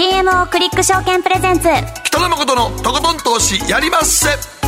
CMO クリック証券プレゼンツ。北野誠のとことん投資やりまっせ。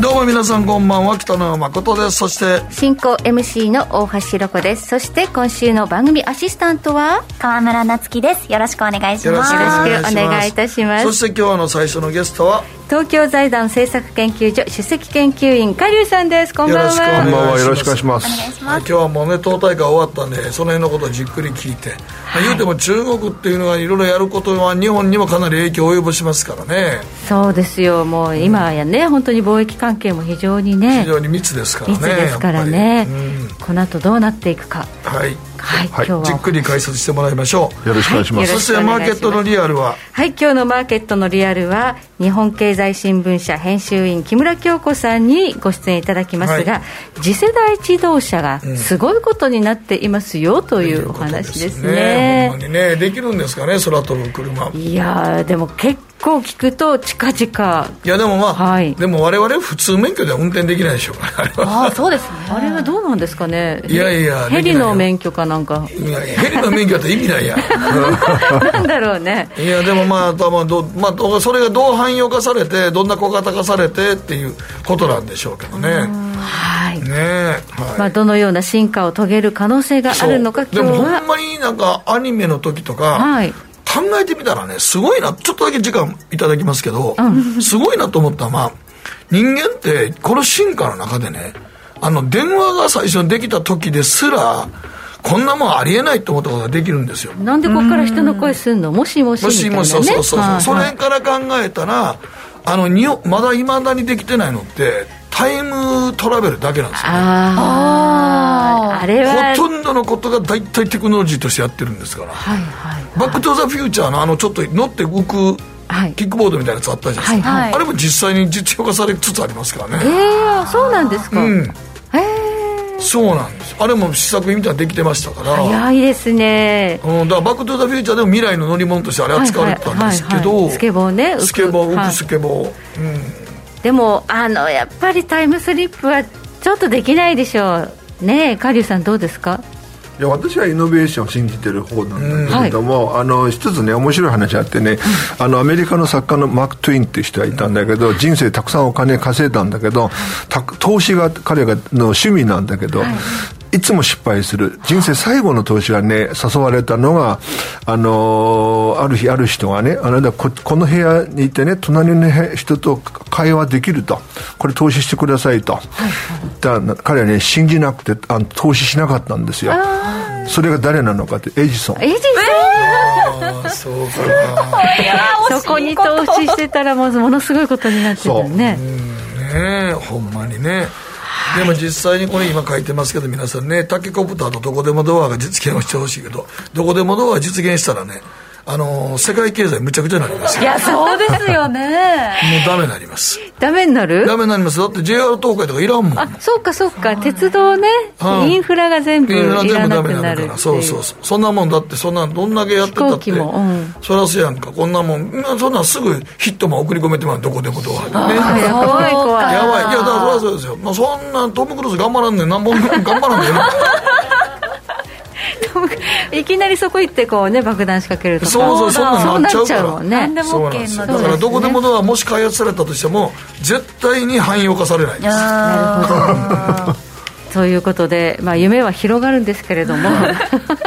どうも皆さんこんばんは。北野誠です。そして進行 MC の大橋ろ子です。そして今週の番組アシスタントは？川村夏樹です。よろしくお願いします。よろしくお願いいたします。そして今日の最初のゲストは？東京財団政策研究所首席研究員加龍さんです。こんばんは。こんばんはよろしくお願いします。今日はもうね党大会終わったんでその辺のことをじっくり聞いて、はい、言うても中国っていうのがいろいろやることは日本にもかなり影響を及ぼしますからね。そうですよ。もう今やね、うん、本当に貿易関係も非常にね非常に密ですからね密ですからね、うん、この後どうなっていくか。はい。はい、はい、今日は。じっくり解説してもらいましょう。よろしくお願いします、はい、そしてマーケットのリアルは？はい今日のマーケットのリアルは日本経済新聞社編集員木村京子さんにご出演いただきますが、はい、次世代自動車がすごいことになっていますよというお話ですね,、うん、ね。ねできるんですかね空飛ぶ車。いやでも結構聞くと近々。いやでもまあ、はい、でも我々普通免許では運転できないでしょうかああそうですね。あれはどうなんですかね。いやいやヘリの免許かなんか。いやヘリの免許だって意味ないや。なんだろうね。いやでもまあ多分ど、まあ、それがどう汎用化されてどんな小型化されてっていうことなんでしょうけどね。はい。ねはい。まあ、どのような進化を遂げる可能性があるのかでもほんまになんかアニメの時とか、はい考えてみたらね、すごいな、ちょっとだけ時間いただきますけど、うん、すごいなと思ったのは、人間って、この進化の中でね、あの、電話が最初にできた時ですら、こんなもんありえないと思ったことができるんですよ。なんでここから人の声すんの？もしもしみたいな、ね、もしもし、そうそうそう。はいはい、それから考えたら、あの、にまだいまだにできてないのって、タイムトラベルだけなんですよ、ね、あああれは。ほとんどのことが大体テクノロジーとしてやってるんですから、はいはい、バック・トゥ・ザ・フューチャーのあのちょっと乗って動くキックボードみたいなやつあったじゃないですか、はいはい、あれも実際に実用化されつつありますからね。ええー、そうなんですか、うん、へえそうなんです。あれも試作品みたいなできてましたから。早いですね、うん、だからバック・トゥ・ザ・フューチャーでも未来の乗り物としてあれ扱われてたんですけど、はいはいはい。はい、スケボーね。スケボー浮く。スケボー、うんでもあのやっぱりタイムスリップはちょっとできないでしょう。ねえカリュウさんどうですか？いや私はイノベーションを信じてる方なんだけれども、あの一つね面白い話あってね、あのアメリカの作家のマーク・トゥインっていう人がいたんだけど、人生たくさんお金稼いだんだけど投資が彼がの趣味なんだけど、はいいつも失敗する。人生最後の投資がね、誘われたのが、あのー、ある日ある人がね、あなたここの部屋にいてね、隣の人と会話できると。これ投資してくださいと。はい、だ彼はね、信じなくてあの投資しなかったんですよ。それが誰なのかって、エジソン。エジソンそうか そこに投資してたらもものすごいことになってたね。ねほんまにね。でも実際にこれ今書いてますけど皆さんねタケコプターのどこでもドアが実現をしてほしいけどどこでもドアが実現したらねあの世界経済むちゃくちゃになりますよ。いやそうですよね。もうダメになります。ダメになる？ダメになります。だって JR 東海とかいらんもん。あそうかそうか。鉄道ね、インフラが全部いらなくなるからそうそうそう。そんなもんだってそんなどんだけやってたっても、うん、そりゃそうやんかこんなもん。そんなんすぐヒットも送り込めてもどこでもドアにね。やばい怖い。やばい。いやだからそりゃそうですよ、まあ、そんなトム・クルーズ頑張らんねん。何本頑張らんねん いきなりそこ行ってこうね爆弾仕掛けるとか。そうそうそんなっちゃうもんね。何でも OK のだからどこでもドアもし開発されたとしても絶対に汎用化されないです。なるほどということで、まあ、夢は広がるんですけれども。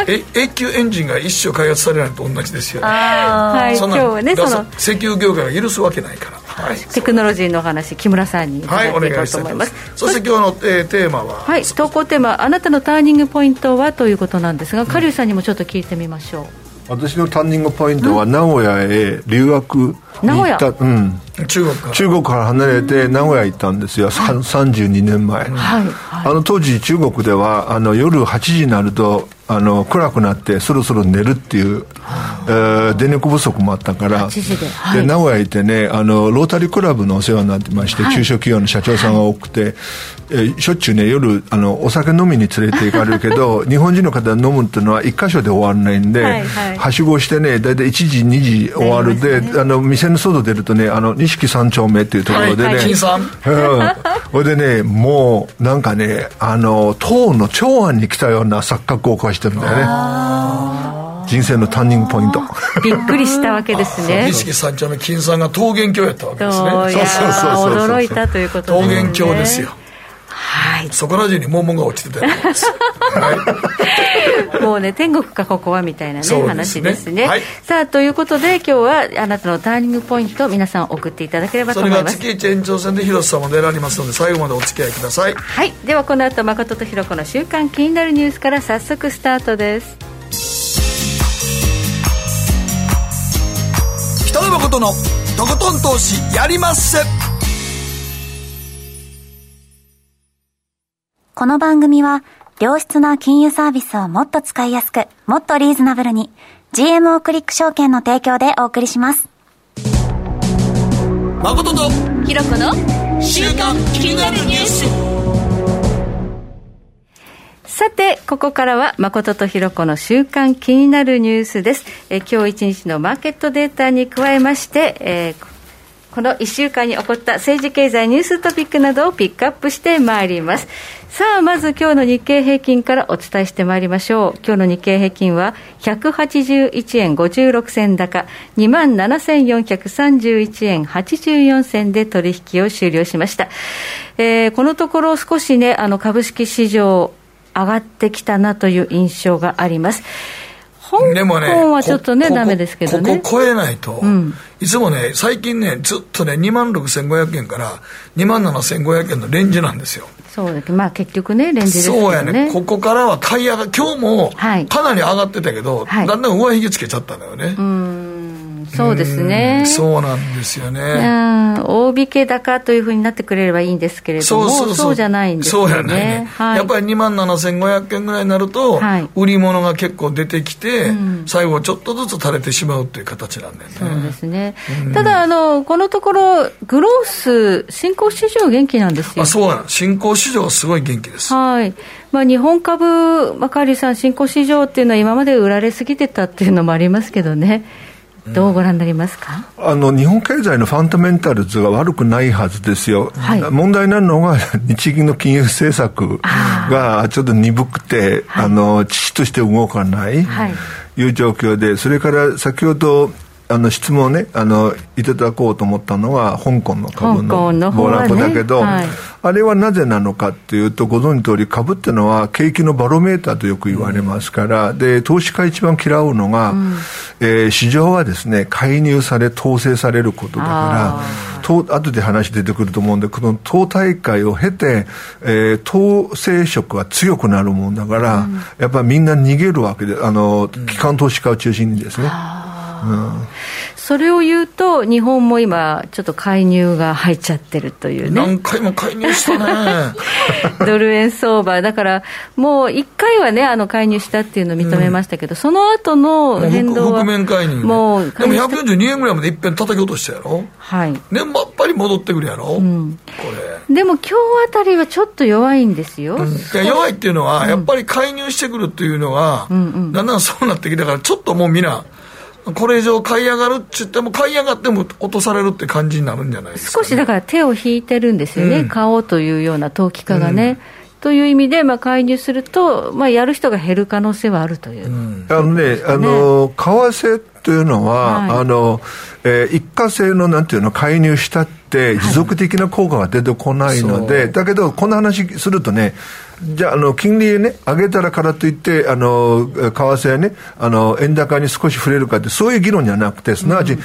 え永久エンジンが一生開発されないと同じですよね。はい、今日はねその。石油業界が許すわけないから。はい、テクノロジーの話木村さんに伺っていこうと思います、はい、そして今日の、えー、テーマは？はい投稿テーマあなたのターニングポイントはということなんですがカリュウさんにもちょっと聞いてみましょう。私のターニングポイントは名古屋へ留学に行った、うん、中国中国から離れて名古屋行ったんですよ、はい、32年前、はい、あの当時中国ではあの夜8時になるとあの暗くなってそろそろ寝るっていう、えー、電力不足もあったからで、はい、名古屋行ってねあのロータリークラブのお世話になってまして、はい、中小企業の社長さんが多くて、えー、しょっちゅうね夜あのお酒飲みに連れて行かれるけど 日本人の方が飲むっていうのは一箇所で終わらないんで、はいはい、はしごしてね大体1時2時終わるで、ね、あの店の外出るとねあの錦三丁目っていうところでね、はいはい、でねもうなんかねあの唐の長安に来たような錯覚を起こしてるんだよね。人生のターニングポイント。びっくりしたわけですね。錦三丁目金さんが桃源郷やったわけですね。そうそうそうそう。驚いたということですね。桃源郷ですよはい、そこら中に桃が落ちてたです、はい、もうね天国かここはみたいなね、ね、話ですね、はい、さあということで今日はあなたのターニングポイント皆さん送っていただければと思います。それが月1延長戦で広瀬さんも出られますので最後までお付き合いください。はい。ではこの後誠とひろ子の週刊気になるニュースから早速スタートです。北野誠のとことん投資やりまっせこの番組は、良質な金融サービスをもっと使いやすく、もっとリーズナブルに、GMO クリック証券の提供でお送りします。誠と、ひろこの、週刊気になるニュース。さて、ここからは誠とひろこの週刊気になるニュースです。え今日一日のマーケットデータに加えまして、えーこの1週間に起こった政治経済ニューストピックなどをピックアップしてまいります。さあ、まず今日の日経平均からお伝えしてまいりましょう。今日の日経平均は181円56銭高、27,431円84銭で取引を終了しました。えー、このところ少しね、あの株式市場上がってきたなという印象があります。香港はちょっとね、だめですけどね。ここ超えないと、うん、いつもね、最近ね、ずっとね、2万6500円から2万7500円のレンジなんですよ。そうだまあ結局ね、レンジですね、そうやね、ここからは買い上が、今日もかなり上がってたけど、はい、だんだん上髭つけちゃったんだよね。うんそうですね。そうなんですよね。大引け高というふうになってくれればいいんですけれども、そうじゃないんですよね。そうやね。はい、やっぱり2万7500円ぐらいになると、はい、売り物が結構出てきて、うん、最後ちょっとずつ垂れてしまうという形なんだよね。そうですね。ただ、あの、このところ、グロース、新興市場元気なんですよ。あ、そうな新興市場はすごい元気です。はい。まあ、日本株、まあ、カーリーさん、新興市場っていうのは今まで売られすぎてたっていうのもありますけどね。どうご覧になりますか、あの日本経済のファンダメンタルズが悪くないはずですよ、はい、問題なのが 日銀の金融政策がちょっと鈍くて、あの父として動かない、はい、いう状況で、それから先ほどあの質問をねあのいただこうと思ったのは香港の株の暴落だけど、ねはい、あれはなぜなのかっていうとご存知通り株っていうのは景気のバロメーターとよく言われますから、うん、で投資家一番嫌うのが、うん、えー、市場はですね介入され統制されることだから党後で話出てくると思うんでこの党大会を経て、えー、党勢色が強くなるもんだから、うん、やっぱりみんな逃げるわけであの機関投資家を中心にですね。それを言うと、日本も今、ちょっと介入が入っちゃってるというね。何回も介入したね。ドル円相場、だからもう1回はね、あの介入したっていうのを認めましたけど、うん、その後の変動は。覆面介入、ね、もうでも142円ぐらいまでいっぺん叩き落としたやろ。はい。でもやっぱり戻ってくるやろ。うん、これ。でも今日あたりはちょっと弱いんですよ。うん、弱いっていうのは、やっぱり介入してくるっていうのは、うんうん、だんだんそうなってきたから、ちょっともうみんな、これ以上買い上がるって言っても、買い上がっても落とされるって感じになるんじゃないですか、ね、少しだから手を引いてるんですよね、うん、買おうというような投機家がね。うん。という意味で、まあ、介入すると、まあ、やる人が減る可能性はあるという、うん、あのね、あの為替というのは、はい、あのえー、一過性のなんていうの介入したって持続的な効果が出てこないので、はい、だけどこの話するとねじゃあ、あの、金利ね、上げたらからといって、あの、為替ね、あの、円高に少し触れるかって、そういう議論じゃなくて、すなわち、うん、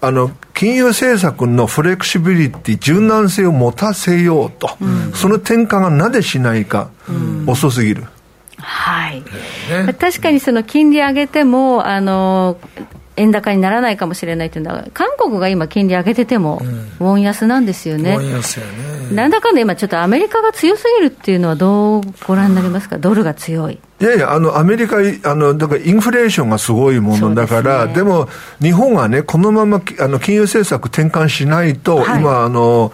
あの、金融政策のフレキシビリティ、柔軟性を持たせようと、うん、その転換がなぜしないか、うん、遅すぎる。はい、ね、確かにその金利上げても、あの円高にならないかもしれないというのは、韓国が今、金利上げてても、ウォン安なんですよね。ウォン安やね。なんだかんだ今、ちょっとアメリカが強すぎるっていうのは、どうご覧になりますか、ドルが強い。いやいや、あの、アメリカ、あの、だからインフレーションがすごいものだから、でね、でも、日本がね、このまま、あの、金融政策転換しないと、はい、今、あの、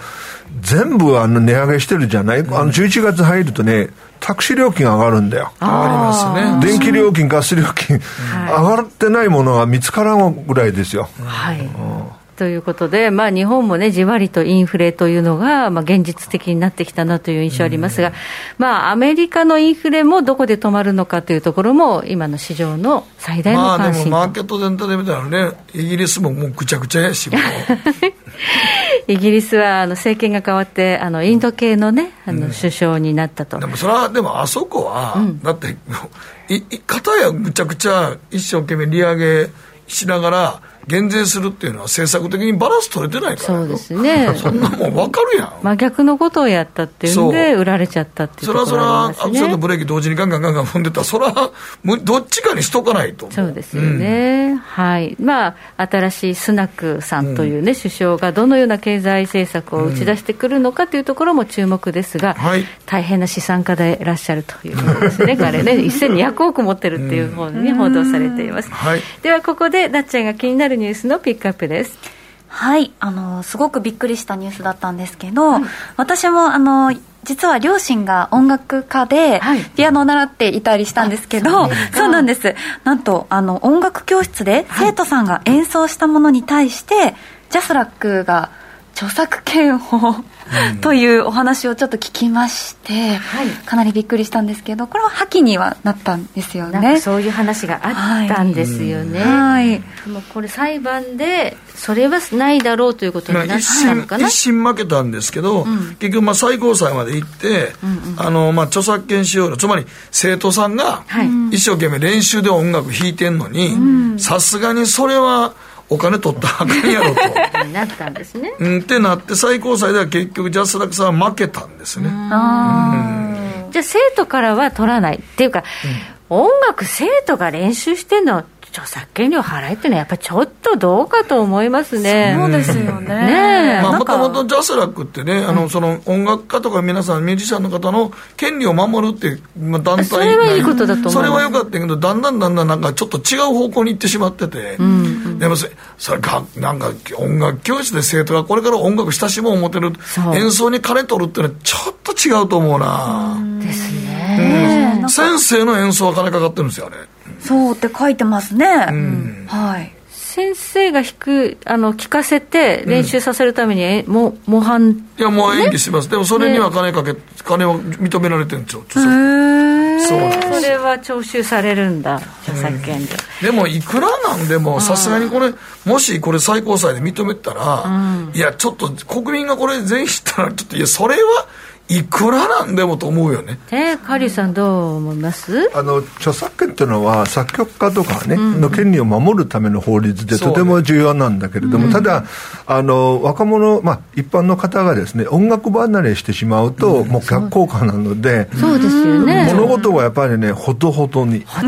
全部あの値上げしてるじゃない、うん、あの11月入るとね、タクシー料金上がるんだよ。上がりますね。電気料金、ガス料金、上がってないものが見つからんぐらいですよ。はい。ということで、まあ、日本もね、じわりとインフレというのが、まあ、現実的になってきたなという印象ありますが、まあ、アメリカのインフレもどこで止まるのかというところも、今の市場の最大の関心まあ、でもマーケット全体で見たらね、イギリスももうぐちゃぐちゃやし、イギリスはあの政権が変わって、あのインド系のね、あの首相になったと。でもそれは、でもあそこは、うん、だって、い、かたやぐちゃぐちゃ一生懸命利上げしながら、減税するっていうのは政策的にバランス取れてないからそうですね。そんなもん分かるやん。真逆のことをやったっていうんで売られちゃったっていうそれはそれはアクセルとブレーキ同時にガンガンガンガン踏んでたらそれはどっちかにしとかないとそうですよね、うん、はい。まあ新しいスナクさんというね、うん、首相がどのような経済政策を打ち出してくるのかというところも注目ですが、うんはい、大変な資産家でいらっしゃるということですね 彼ね1200億持ってるっていう方に報道されています、はい、ではここでなっちゃんが気になるニュースのピックアッププです。はいあのすごくびっくりしたニュースだったんですけど、はい、私もあの実は両親が音楽家で、ピアノを習っていたりしたんですけど、はい、そうなんです。なんとあの音楽教室で生徒さんが演奏したものに対して、ジャスラックが著作権をというお話をちょっと聞きまして、はい、かなりびっくりしたんですけどこれは破棄にはなったんですよね。そういう話があったんですよね、はい、でもこれ裁判でそれはないだろうということになったのかな、一審負けたんですけど、うん、結局まあ最高裁まで行って、うんうん、あのまあ著作権使用料つまり生徒さんが一生懸命練習で音楽弾いてんのにさすがにそれはお金取ったらあかんやろと。なったんですね、うん、ってなって最高裁では結局ジャスラックさんは負けたんですね。じゃあ生徒からは取らない。っていうか、うん、音楽生徒が練習してんの著作権料払えっていうのはやっぱりちょっとどうかと思いますね。そうですよね。ねもともとジャスラックってね、あのその音楽家とか皆さんミュージシャンの方の権利を守るっていう、まあ、団体それはいいことだと思うそれはよかったけどだんだんだんだんなんかちょっと違う方向に行ってしまってて、うん、でもそれかなんか音楽教室で生徒がこれから音楽親しもう思ってる。演奏に金取るっていうのはちょっと違うと思うな。ですね、うん、先生の演奏は金かかってるんですよあれ。そうって書いてますね、うん、はい。先生が弾くあの聞かせて練習させるために、えうん、も模範。いやもう演技します、でもそれには金かけ、金を認められてるんですよそうそれは徴収されるんだ著作権で、うん、でもいくらなんでもさすがにこれもしこれ最高裁で認めたら、うん、いやちょっと国民がこれ全員知ったらちょっといやそれはいくらなんでもと思うよね。えー、カリーさんどう思います？あの著作権っていうのは作曲家とかね、うん、の権利を守るための法律でとても重要なんだけれども、ね、ただあの若者、まあ、一般の方がですね音楽離れしてしまうと、うん、もう逆効果なのでそうですよね。物事はやっぱりねほどほどに。ほ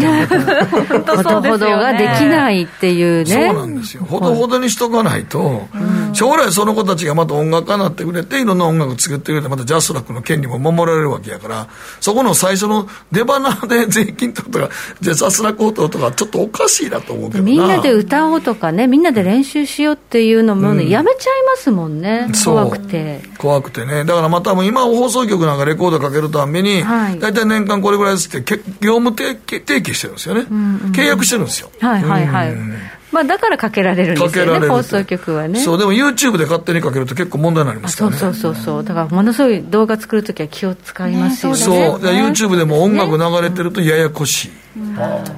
どほどができないっていうね。そうなんですよ。ほどほどにしとかないと、うん、将来その子たちがまた音楽家になってくれていろんな音楽作ってくれてまたジャスラックの権利も守られるわけやから、そこの最初の出花で税金とか、ジェサスラ高騰とか、ちょっとおかしいなと思うけどみんなで歌おうとかね、みんなで練習しようっていうのも、ね、うん、やめちゃいますもんね、怖くて。怖くてね、だからまた今、放送局なんかレコードかけるために、大体年間これぐらいですって、業務提携してるんですよね、うんうん、契約してるんですよ。はいはいはい。うんまあ、だからかけられるんですよね、放送局はね。そう、でも YouTube で勝手にかけると結構問題になりますからね。そうそうそう、だからものすごい動画作るときは気を使いますよね。そう、ね、YouTube でも音楽流れてるとややこしい。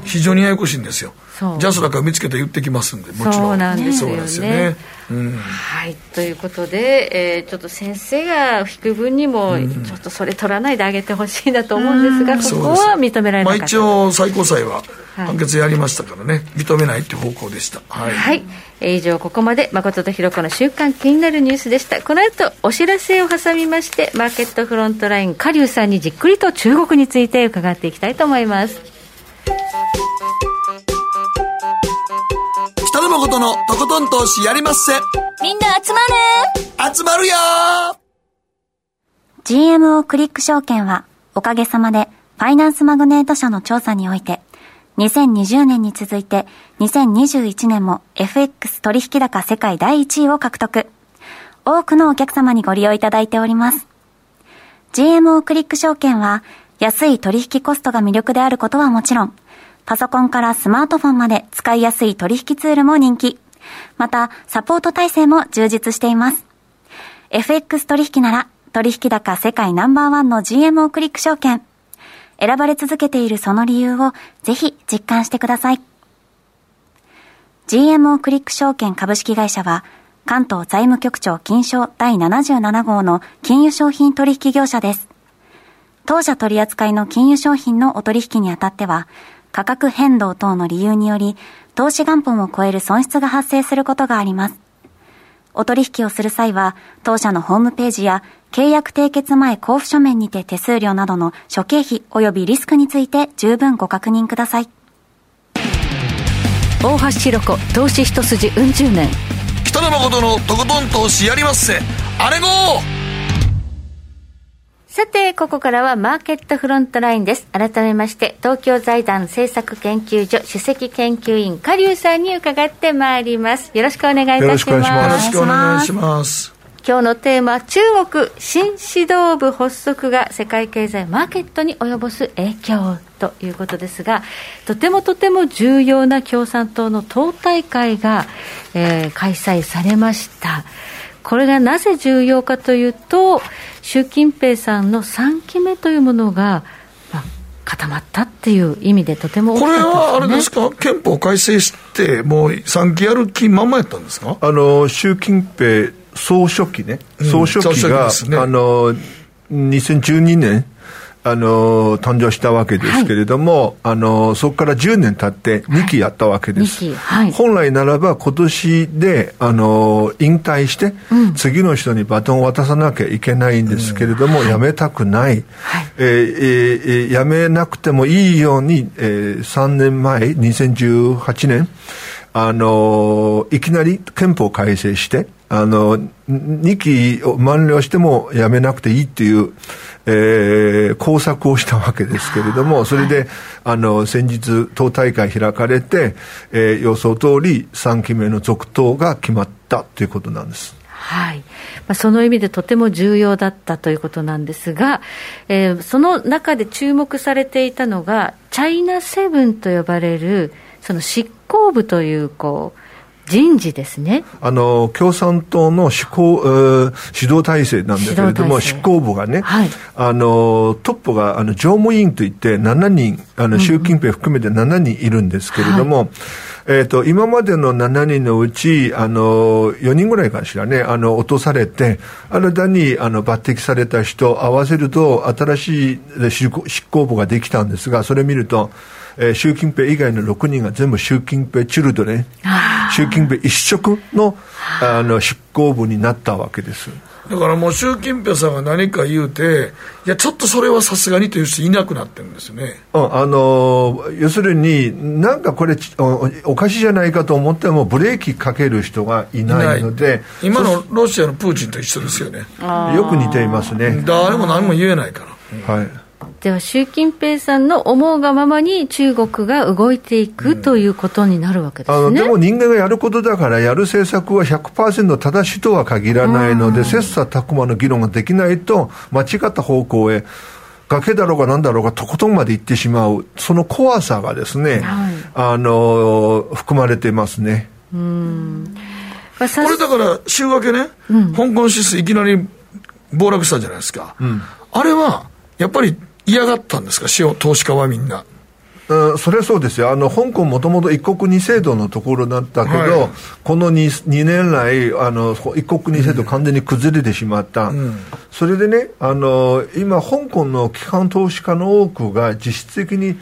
非常にややこしいんですよ。ジャスラックは見つけて言ってきますんで、もちろん。そうなんですよね。よね。うん、はい、ということで、えー、ちょっと先生が引く分にも、ちょっとそれ取らないであげてほしいなと思うんですが、ここは認められなかった、まあ、一応、最高裁は判決やりましたからね、はい、認めないっていう方向でした。はい、はい。以上ここまで誠とひろ子の週刊気になるニュースでした。この後お知らせを挟みましてマーケットフロントライン下流さんにじっくりと中国について伺っていきたいと思います北野誠のとことん投資やりまっせみんな集まる集まるよ GMO クリック証券はおかげさまでファイナンスマグネート社の調査において2020年に続いて2021年も FX 取引高世界第1位を獲得。多くのお客様にご利用いただいております。GMO クリック証券は安い取引コストが魅力であることはもちろん、パソコンからスマートフォンまで使いやすい取引ツールも人気。また、サポート体制も充実しています。FX 取引なら、取引高世界ナンバーワンの GMO クリック証券。選ばれ続けているその理由をぜひ実感してください。GMO クリック証券株式会社は、関東財務局長金賞第77号の金融商品取引業者です。当社取扱いの金融商品のお取引にあたっては、価格変動等の理由により、投資元本を超える損失が発生することがあります。お取引をする際は、当社のホームページや契約締結前交付書面にて手数料などの諸経費及びリスクについて十分ご確認ください。大橋ひろ子投資一筋うん十年北野誠のとことん投資やりまっせあれごさて、ここからはマーケットフロントラインです。改めまして、東京財団政策研究所首席研究員、加龍さんに伺ってまいります。よろしくお願いいたします。よろしくお願いします。今日のテーマは中国新指導部発足が世界経済マーケットに及ぼす影響ということですがとてもとても重要な共産党の党大会が、えー、開催されましたこれがなぜ重要かというと習近平さんの3期目というものが、まあ、固まったっていう意味でとても、ね、これはあれですか？憲法改正してもう3期やる気まんまやったんですか？あの習近平総書記ね、総書記が、うんね、あの2012年あの誕生したわけですけれども、はい、あのそこから10年経って2期やったわけです、はい。はい、本来ならば今年であの引退して、うん、次の人にバトンを渡さなきゃいけないんですけれども、うん、辞めたくない、はい。えーえー、辞めなくてもいいように、えー、3年前2018年あのいきなり憲法改正してあの、2期を満了してもやめなくていいっていう、えー、工作をしたわけですけれども、それで、はい、あの、先日、党大会開かれて、えー、予想通り3期目の続投が決まったということなんです。はいまあ、その意味でとても重要だったということなんですが、えー、その中で注目されていたのが、チャイナセブンと呼ばれる、その執行部という、こう、人事ですね。あの共産党の指行、えー、指導体制なんだけれども、執行部がね、はい、あのトップがあの常務委員といって、7人、あの習近平含めて7人いるんですけれども、はい。えーと、今までの7人のうちあの4人ぐらいかしらねあの落とされて新たにあの抜擢された人合わせると新しい執行部ができたんですがそれ見るとえー、習近平以外の6人が全部習近平チルドね、習近平一色のあの執行部になったわけです。だからもう習近平さんが何か言うて、いや、ちょっとそれはさすがにという人いなくなってるんですよね。うん、あの要するに、なんかこれお、おかしいじゃないかと思っても、ブレーキかける人がいないので、今のロシアのプーチンと一緒ですよね。よく似ていますね。誰も何も言えないから。はいでは習近平さんの思うがままに中国が動いていく、うん、ということになるわけですね。でも人間がやることだからやる政策は100%正しいとは限らないので切磋琢磨の議論ができないと間違った方向へ崖だろうが何だろうがとことんまで行ってしまうその怖さがですね、はい、あの含まれてますね。うん。これだから週明けね、うん、香港指数いきなり暴落したじゃないですか、うん、あれはやっぱり嫌がったんですか、投資家はみんな。うん、それはそうですよ、あの香港もともと一国二制度のところだったけど、はい、この 2, 2年来あの、一国二制度完全に崩れてしまった、うん、それでねあの、今、香港の機関投資家の多くが実質的に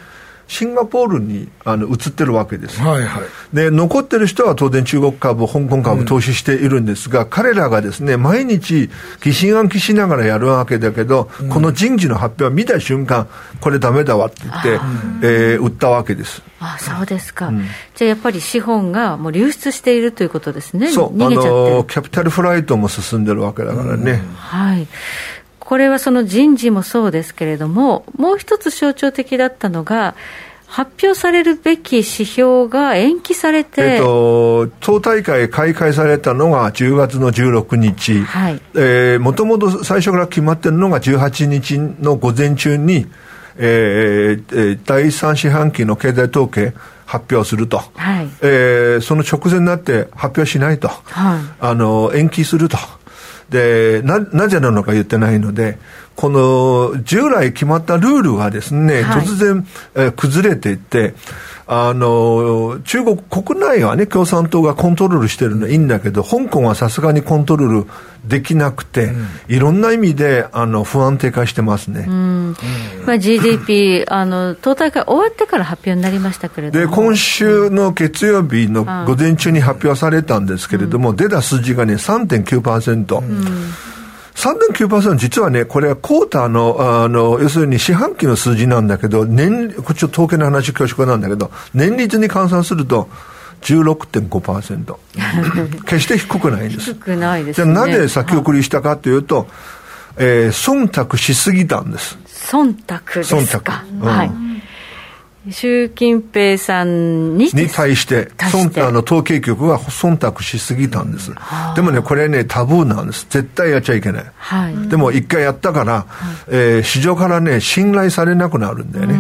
シンガポールにあの移ってるわけです、はいはい、で残ってる人は当然中国株香港株投資しているんですが、うん、彼らがですね毎日疑心暗鬼しながらやるわけだけど、うん、この人事の発表を見た瞬間これダメだわって言って、えー、売ったわけです。あそうですか、うん、じゃあやっぱり資本がもう流出しているということですね。そう。あのキャピタルフライトも進んでるわけだからね、はいこれはその人事もそうですけれども、もう一つ象徴的だったのが、発表されるべき指標が延期されて、えっと、党大会開会されたのが10月の16日、もともと最初から決まってるのが18日の午前中に、えー、第3四半期の経済統計発表すると、はい。えー、その直前になって発表しないと、はい、あの延期すると。でななぜなのか言ってないので、この従来決まったルールがですね、はい、突然、えー、崩れていって、あの、中国国内はね、共産党がコントロールしてるのはいいんだけど、香港はさすがにコントロールできなくて、うん、いろんな意味であの不安定化してますね。まあ、GDP あの、党大会終わってから発表になりましたけれども。で、今週の月曜日の午前中に発表されたんですけれども、うん、出た数字がね、3.9%。うん3.9%実はね、これはクォーターの、あの、要するに四半期の数字なんだけど、年、こっち統計の話恐縮なんだけど、年率に換算すると、16.5%。決して低くないんです。低くないです、ね、じゃあなぜ先送りしたかというと、えー、忖度しすぎたんです。忖度ですか。忖度。うん、はい。習近平さんにに対して、してあの統計局は忖度しすぎたんです。でもね、これね、タブーなんです。絶対やっちゃいけない。はい、でも一回やったから、はい、えー、市場からね、信頼されなくなるんだよね。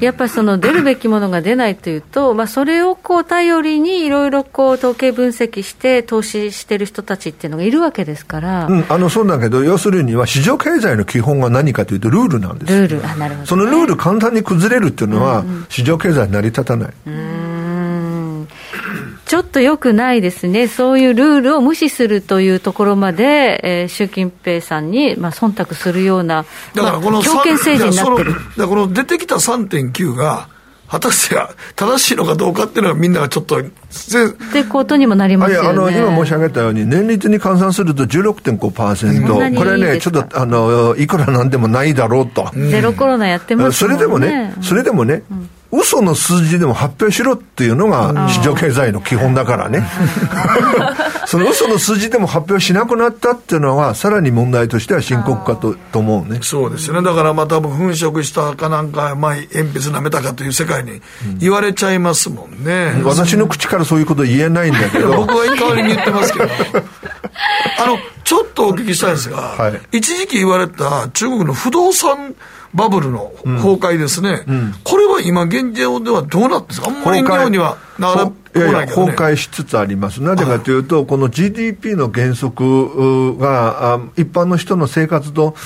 やっぱりその出るべきものが出ないというと、まあ、それをこう頼りにいろいろ統計分析して投資してる人たちっていうのがいるわけですから、うん、あのそうだけど、要するには市場経済の基本は何かというと、ルールなんです。ルールあなるほど、ね、そのルール簡単に崩れるっていうのは、市場経済成り立たない。うんちょっとよくないですね、そういうルールを無視するというところまで、えー、習近平さんに、まあ忖度するような、だからこの、強権政治になってる。だからこの出てきた3.9が、果たして正しいのかどうかっていうのはみんながちょっとってことにもなりますよね。あの今申し上げたように年率に換算すると16.5%これねちょっとあのいくらなんでもないだろうと、ゼロコロナやってますもんね。それでもねそれでもね、うん嘘の数字でも発表しろっていうのが市場経済の基本だからね。その嘘の数字でも発表しなくなったっていうのは、さらに問題としては深刻かとと思うね。そうですよね。だからまあ多分粉飾したかなんか、まあ鉛筆舐めたかという世界に言われちゃいますもんね。うん、私の口からそういうこと言えないんだけど。僕は代わりに言ってますけど。あの、ちょっとお聞きしたいんですが、はい、一時期言われた中国の不動産バブルの崩壊ですね、これは今現状ではどうなってるんですか？あんまり日本にはなかなかいやいや、崩壊しつつあります。なぜかというと、この GDP の減速が、一般の人の生活と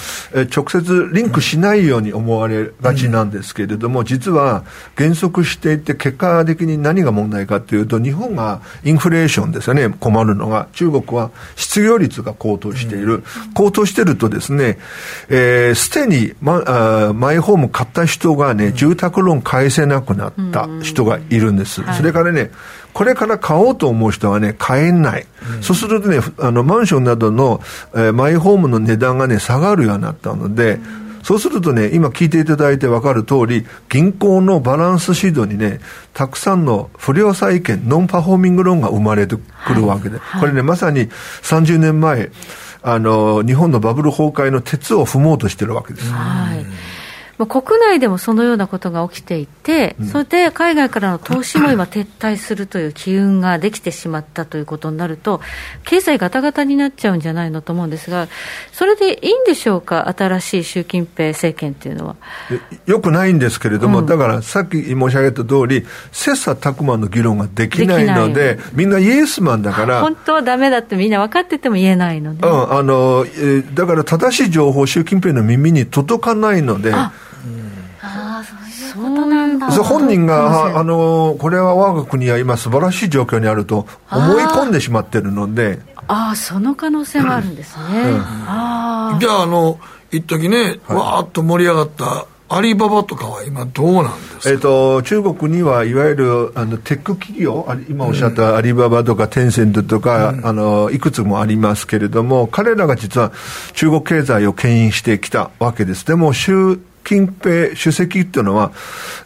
直接リンクしないように思われがちなんですけれども、実は減速していて、結果的に何が問題かというと、日本がインフレーションですよね、困るのが。中国は失業率が高騰している。高騰してるとですね、えー、すでに、ま、マイホーム買った人がね、住宅ローン返せなくなった人がいるんです。それからね、これから買おうと思う人はね、買えない。うん、そうするとね、あの、マンションなどの、えー、マイホームの値段がね、下がるようになったので、そうするとね、今聞いていただいて分かる通り、銀行のバランスシードにね、たくさんの不良債権、ノンパフォーミングローンが生まれてくるわけで、はい、これね、まさに30年前、あの、日本のバブル崩壊の鉄を踏もうとしてるわけです。はいまあ、国内でもそのようなことが起きていて、うん、それで海外からの投資も今、撤退するという機運ができてしまったということになると、経済ガタガタになっちゃうんじゃないのと思うんですが、それでいいんでしょうか、新しい習近平政権っていうのは。よくないんですけれども、うん、だからさっき申し上げた通り、切磋琢磨の議論ができないので、みんなイエスマンだから。本当はだめだってみんな分かってても言えないので。うん、あの、えだから正しい情報、習近平の耳に届かないので。ことなんだ。本人があのこれは我が国は今素晴らしい状況にあると思い込んでしまってるので。ああその可能性もあるんですね、うん、あじゃああの一時ね、はい、わーっと盛り上がったアリババとかは今どうなんですか、えーと、中国にはいわゆるあのテック企業今おっしゃったアリババとかテンセントとか、うん、あのいくつもありますけれども彼らが実は中国経済を牽引してきたわけです。でも習近平主席っていうのは、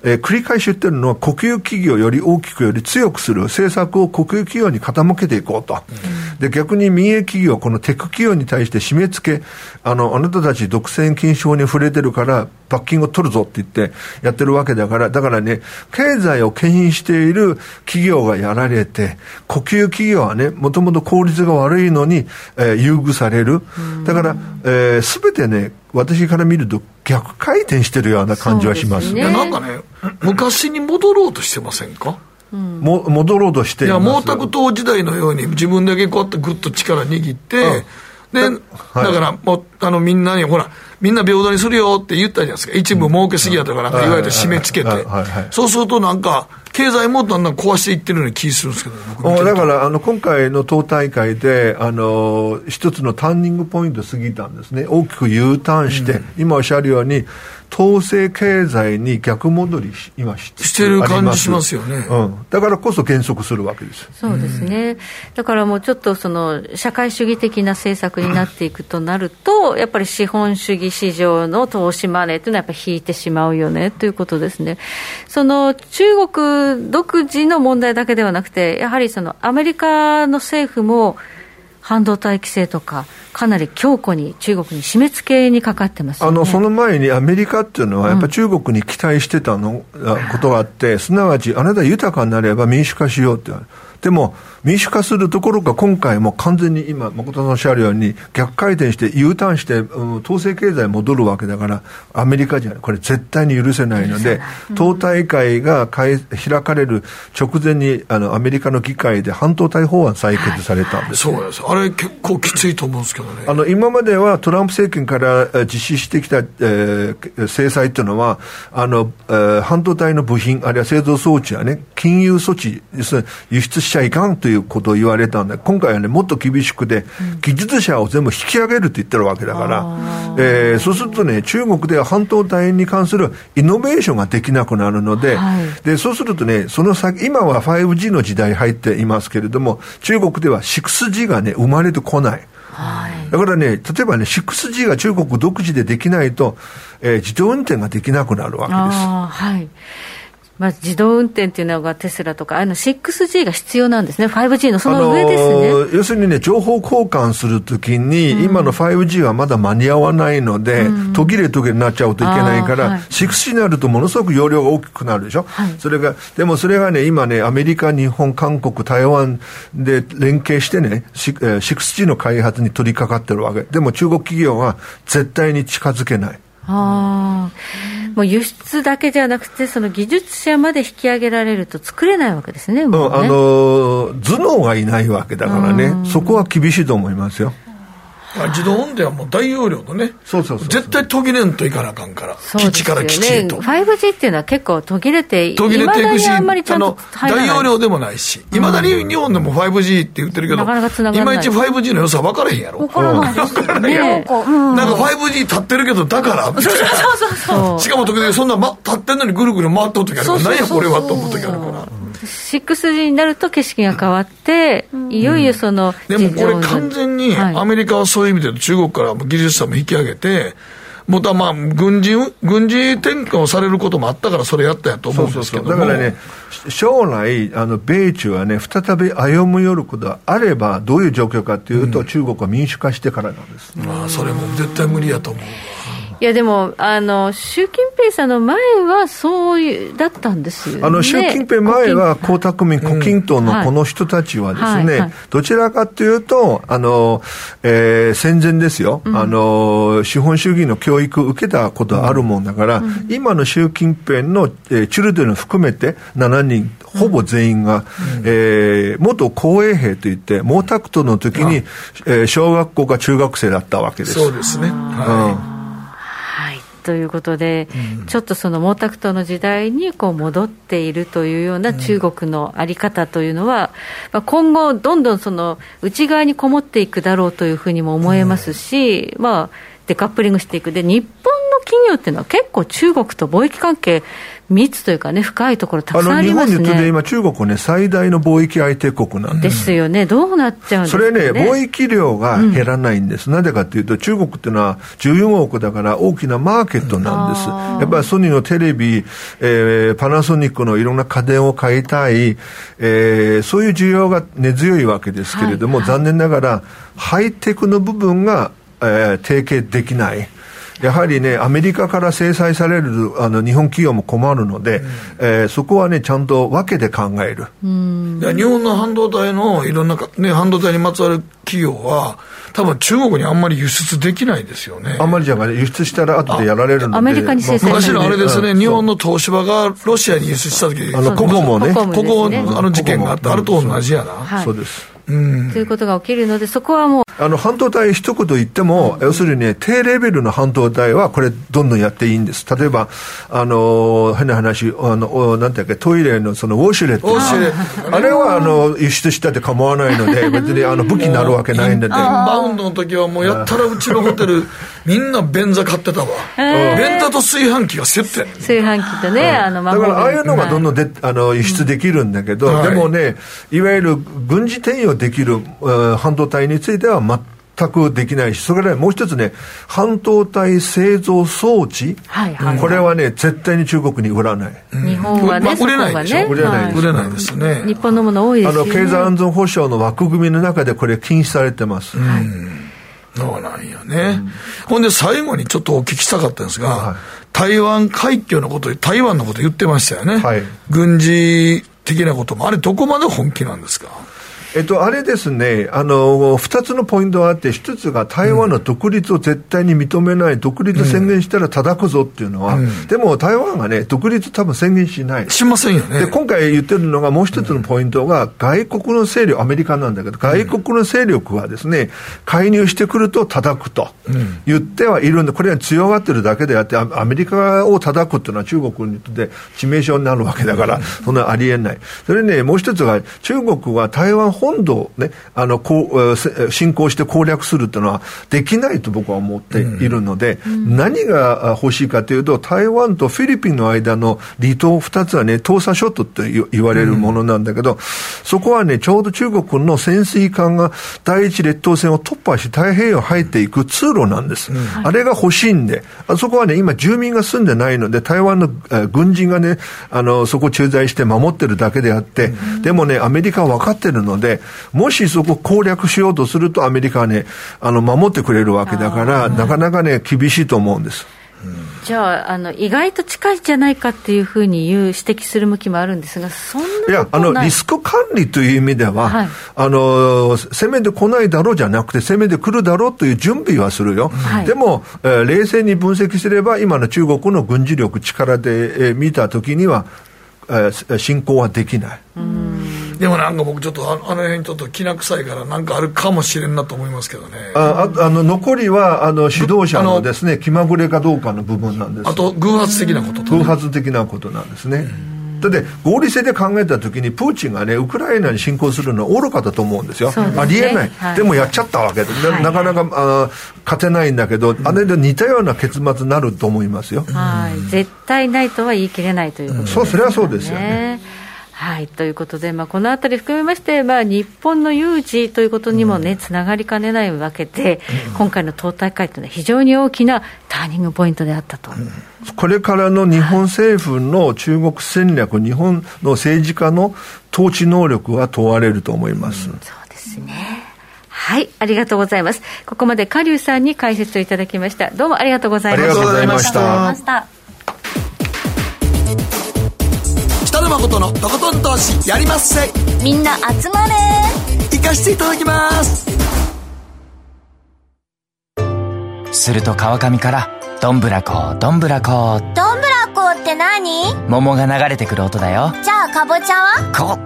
えー、繰り返し言ってるのは国有企業より大きくより強くする政策を国有企業に傾けていこうと。うん、で、逆に民営企業、このテック企業に対して締め付け、あの、あなたたち独占禁止法に触れてるから、罰金を取るぞって言ってやってるわけだから、だからね、経済を牽引している企業がやられて、呼吸企業はね、もともと効率が悪いのに、えー、優遇される。だから、す、べ、てね、私から見ると逆回転してるような感じはします。ね、なんかね、昔に戻ろうとしてませんか？うん、も戻ろうとしていや毛沢東時代のように自分だけこうやってぐっと力握って、で、だからもうあのみんなにほらみんな平等にするよって言ったじゃないですか。一部儲けすぎやとかなん。か言われて締め付けて。そうするとなんか経済もだんだん壊していってるような気するんですけど、だからあの今回の党大会であの一つのターニングポイント過ぎたんですね。大きく U ターンして、うん、今おっしゃるように統制経済に逆戻りし今ししてる感じしますよね、うん、だからこそ減速するわけですそうですね、だからもうちょっとその社会主義的な政策になっていくとなると、やっぱり資本主義市場の投資マネーというのはやっぱり引いてしまうよねということですね。その中国独自の問題だけではなくて、やはりそのアメリカの政府も半導体規制とか、かなり強固に中国に締め付けにかかってます、ね、あのその前にアメリカっていうのは、やっぱり中国に期待してたの、うん、ことがあって、すなわち、あなた豊かになれば民主化しようって。でも、民主化するところが今回も完全に今、誠さんおっしゃるように、逆回転して U ターンして、うん、統制経済戻るわけだから、アメリカじゃこれ絶対に許せないので、党大会が開かれる直前にあのアメリカの議会で半導体法案採決されたんです、はい、そうです。あれ結構きついと思うんですけどね。あの、今まではトランプ政権から実施してきた、えー、制裁っていうのは、あの、えー、半導体の部品、あるいは製造装置はね、金融措置、輸出しちゃいかんということを言われたんで、今回はね、もっと厳しくて、技術者を全部引き上げるって言ってるわけだから、えー、そうするとね、中国では半導体に関するイノベーションができなくなるので、はい、でそうするとね、その先、今は 5G の時代入っていますけれども、中国では 6G がね、生まれてこない。はい、だからね、例えばね、6G が中国独自でできないと、えー、自動運転ができなくなるわけです。はいまあ、自動運転っていうのがテスラとか、あの 6G が必要なんですね、5G のその上ですね、あのー、要するにね、情報交換するときに、うん、今の 5G はまだ間に合わないので、うん、途切れ途切れになっちゃうといけないから、はい、6G になるとものすごく容量が大きくなるでしょ、はい、それがでもそれがね、今ね、アメリカ、日本、韓国、台湾で連携してね、6G の開発に取り掛かってるわけ、でも中国企業は絶対に近づけない。あもう輸出だけじゃなくて、その技術者まで引き上げられると作れないわけですね、もうね、うん、あの頭脳がいないわけだからね、そこは厳しいと思いますよ。自動運転はもう大容量のね、そうそうそう絶対途切れんといかなあかんから、基地から基地へと。5G っていうのは結構途切れて、途切れていくし、あの大容量でもないし、いまだに日本でも 5G って言ってるけど、い。まいち 5G の良さ分からへんやろ。分からないですよね。なんか 5G 立ってるけど、だからそうそうそうしかも時々そんな、ま、立ってんのにぐるぐる回っとる時あるから、何やこれはと思う時あるから。6G になると景色が変わって、いよいよその、でもこれ完全にアメリカはそういう意味で中国から技術者も引き上げて、もたまあ軍事軍事転換をされることもあったからそれやったやと思うんですけどだからね将来あの米中はね再び歩む寄ることがあればどういう状況かというと、うん、中国は民主化してからなんです、まあそれも絶対無理やと思ういやでもあの、習近平さんの前はそういうだったんですよ、ね、あの習近平前は江沢民、胡錦涛のこの人たちはですね、どちらかというと、あのえー、戦前ですよ、うん、あの、資本主義の教育を受けたことあるもんだから、うん、今の習近平の、えー、チルデン含めて7人、ほぼ全員が、うん、えー、元公衛兵といって、毛沢東の時に、えー、小学校か中学生だったわけです。そうですね。はいということで、うん、ちょっとその毛沢東の時代にこう戻っているというような中国の在り方というのは、まあ、今後、どんどんその内側にこもっていくだろうというふうにも思えますし、うん、まあ、デカップリングしていく、で日本の企業っていうのは結構中国と貿易関係密というかね、深いところたくさんありますね。日本で今、中国ね、最大の貿易相手国なんです。ですよね。どうなっちゃうんね、それね、貿易量が減らないんです。な、うん、ぜかというと、中国っていうのは14億だから大きなマーケットなんです。やっぱりソニーのテレビ、えー、パナソニックのいろんな家電を買いたい、えー、そういう需要が根強いわけですけれども、はいはい、残念ながら、ハイテクの部分が、えー、提携できない。やはりね、アメリカから制裁されるあの日本企業も困るので、うん、えー、そこはね、ちゃんと分けて考える。日本の半導体のいろんな、ね、半導体にまつわる企業は、多分中国にあんまり輸出できないですよね。あんまりじゃない、輸出したら後でやられるので。アメリカに制裁昔のあれですね、日本の東芝がロシアに輸出した時あの、ここもね、ここ、あの事件があって、あれと同じやな。はい、そうです。うん、ということが起きるので、そこはもうあの半導体一言言っても、要するにね、低レベルの半導体はこれ、どんどんやっていいんです。例えば、あの、変な話、あの、なんていうか、トイレのそのウォシュレット。あれは、あの、輸出したって構わないので、別にあの武器になるわけないんでね。インバウンドの時はもうやったらうちのホテル、みんな便座買ってたわ。便座と炊飯器がセット炊飯器とね、あの、だからああいうのがどんどんで、あの、輸出できるんだけど、でもね、いわゆる軍事転用できる半導体については全くできないし、それからもう一つね、半導体製造装置、はいはい、これはね、絶対に中国に売らない。日本はね、まあ、売れないでしょ、ね、売れない、売れないですね。日本のもの多いですよ、ね、あの経済安全保障の枠組みの中でこれ禁止されてます。はいそうなんよね、うん、ほんで最後にちょっとお聞きしたかったんですが、はい、台湾海峡のこと、台湾のこと言ってましたよね、はい、軍事的なことも、あれ、どこまで本気なんですか？えっと、あれですね、あの、二つのポイントがあって、一つが台湾の独立を絶対に認めない、独立宣言したら叩くぞっていうのは、うん、でも台湾がね、独立多分宣言しない。しませんよね。で、今回言ってるのがもう一つのポイントが、外国の勢力、アメリカなんだけど、外国の勢力はですね、介入してくると叩くと言ってはいるんで、これは強がってるだけであって、アメリカを叩くっていうのは中国にとって致命傷になるわけだから、そんなありえない。それね、もう一つが、中国は台湾本土をね、あの、こう、侵攻して攻略するというのはできないと僕は思っているので、うん、何が欲しいかというと、台湾とフィリピンの間の離島2つはね、東沙諸島と言われるものなんだけど、うん、そこはね、ちょうど中国の潜水艦が第一列島線を突破し太平洋入っていく通路なんです。うん、あれが欲しいんで、あそこはね、今住民が住んでないので、台湾の軍人がね、あの、そこ駐在して守ってるだけであって、でもね、アメリカは分かってるので、もしそこ攻略しようとすると、アメリカはね、あの、守ってくれるわけだから、なかなかね、厳しいと思うんです。じゃああの、意外と近いじゃないかっていうふうに言う指摘する向きもあるんですが、そんない。やあのリスク管理という意味では、はい、あの攻めてこないだろうじゃなくて、攻めてくるだろうという準備はするよ、はい、でも、えー、冷静に分析すれば、今の中国の軍事力、力で、えー、見たときには、えー、進行はできない。でもなんか僕ちょっとあの辺ちょっときな臭いからなんかあるかもしれんなと思いますけどね。ああの残りはあの指導者のですね気まぐれかどうかの部分なんです。あと偶発的なこと、ね、偶発的なことなんですね、だって合理性で考えたときに、プーチンがね、ウクライナに侵攻するのは愚かだと思うんですよ、すね、ありえない、はい、でもやっちゃったわけで、はい、なかなかあ勝てないんだけど、あれで似たような結末になると思いますよ、はい、絶対ないとは言い切れないということね。そうそれはそうですよねはい、ということで、まあ、このあたり含めまして、まあ、日本の有事ということにもね、つながりかねないわけで、今回の党大会というのは非常に大きなターニングポイントであったと。これからの日本政府の中国戦略、日本の政治家の統治能力は問われると思います。そうですね。はい、ありがとうございます。ここまで加龍さんに解説をいただきました。どうもありがとうございました。ありがとうございました。誠のとことん投資やりまっせ。みんな集まれ。行かしていただきます。すると川上からどんぶらこどんぶらこ。どんぶらこって何？桃が流れてくる音だよ。じゃあかぼちゃは？こ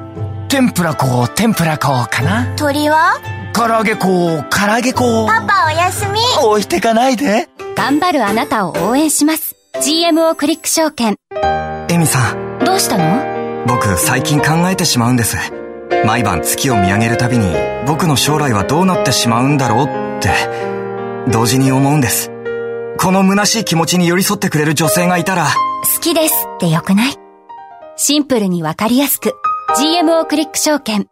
天ぷらこ天ぷらこかな？鳥は？唐揚げこ唐揚げこ。パパおやすみ。置いてかないで。頑張るあなたを応援します。GMO クリック証券。エミさん。どうしたの？僕最近考えてしまうんです。毎晩月を見上げるたびに僕の将来はどうなってしまうんだろうって同時に思うんです。この虚しい気持ちに寄り添ってくれる女性がいたら好きですってよくない？シンプルにわかりやすく GMO クリック証券。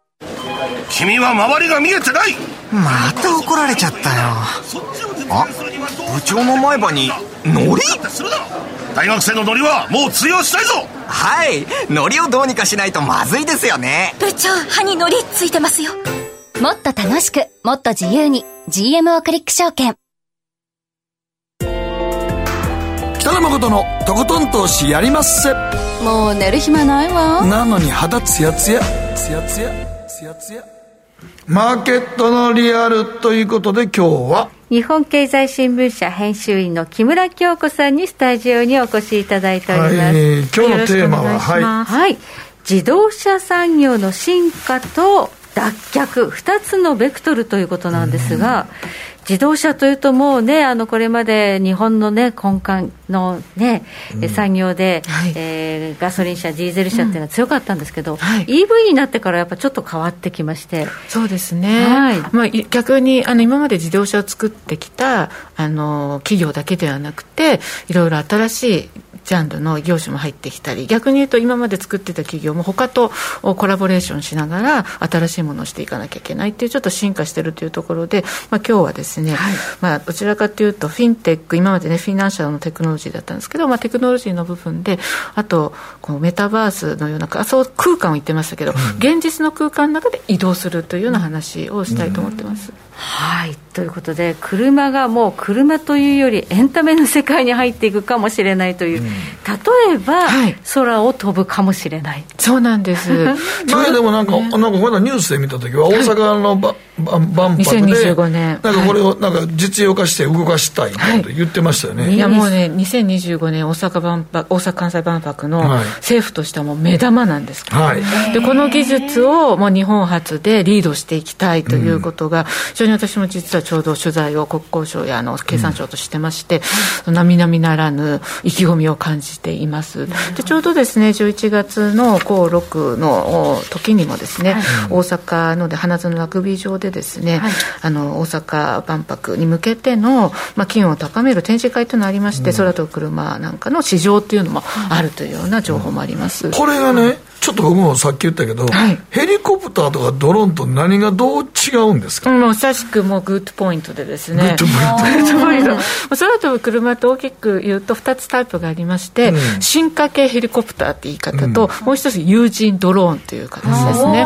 君は周りが見えてない！また怒られちゃったよ。あ部長の前歯にノリ大学生のノリはもう通用したいぞ。はい。ノリをどうにかしないとまずいですよね。部長歯にノリついてますよ。もっと楽しくもっと自由に GMO クリック証券。誠のとことん投資やりまっせ。もう寝る暇ないわ。なのに肌ツヤツヤ。ツヤツヤ。ツヤツヤ。マーケットのリアルということで今日は日本経済新聞社編集員の木村京子さんにスタジオにお越しいただいております、はい、今日のテーマははい、はい、自動車産業の進化と脱却2つのベクトルということなんですが、自動車というと、もうね、あのこれまで日本の、ね、根幹のね、うん、産業で、はい、えー、ガソリン車、ディーゼル車っていうのは強かったんですけど、うんはい、EV になってからやっぱちょっと変わってきまして。そうですね、はい、まあ、逆にあの今まで自動車を作ってきたあの企業だけではなくて、いろいろ新しいジャンルの業種も入ってきたり逆に言うと今まで作ってた企業も他とコラボレーションしながら新しいものをしていかなきゃいけないっていうちょっと進化してるというところで、まあ、今日はですね、はい、まあ、どちらかというとフィンテック今までねフィナンシャルのテクノロジーだったんですけど、まあ、テクノロジーの部分であとこのメタバースのような仮想空間を言ってましたけど、うん、現実の空間の中で移動するというような話をしたいと思ってます。うんはい。ということで車がもう車というよりエンタメの世界に入っていくかもしれないという、うん、例えば、はい、空を飛ぶかもしれない。そうなんです。前でもなんか、ね、なんかまだニュースで見た時は大阪のば、はい、万博で2025年。なんかこれをなんか実用化して動かしたいと言ってましたよね、はい、いやもうね2025年大阪万博大阪・関西万博の政府としてはもう目玉なんですけど、はい、でこの技術をもう日本初でリードしていきたいということが、非常に私も実はちょうど取材を国交省やあの経産省としてまして、うん、並々ならぬ意気込みを感じています。でちょうどですね11月の高6の時にもですね、はい、大阪ので花園ラグビー場でですね、はい、あの大阪万博に向けての、まあ、機運を高める展示会というのがありまして、うん、空飛と車なんかの市場っていうのもあるというような情報もあります。これがねちょっと僕もさっき言ったけど、はい、ヘリコプターとかドローンと何がどう違うんですか、うん、まさしくもう good point でですね。 good point。空飛ぶ車って大きく言うと2つタイプがありまして、うん、進化系ヘリコプターって言い方と、うん、もう一つ有人ドローンという形ですね。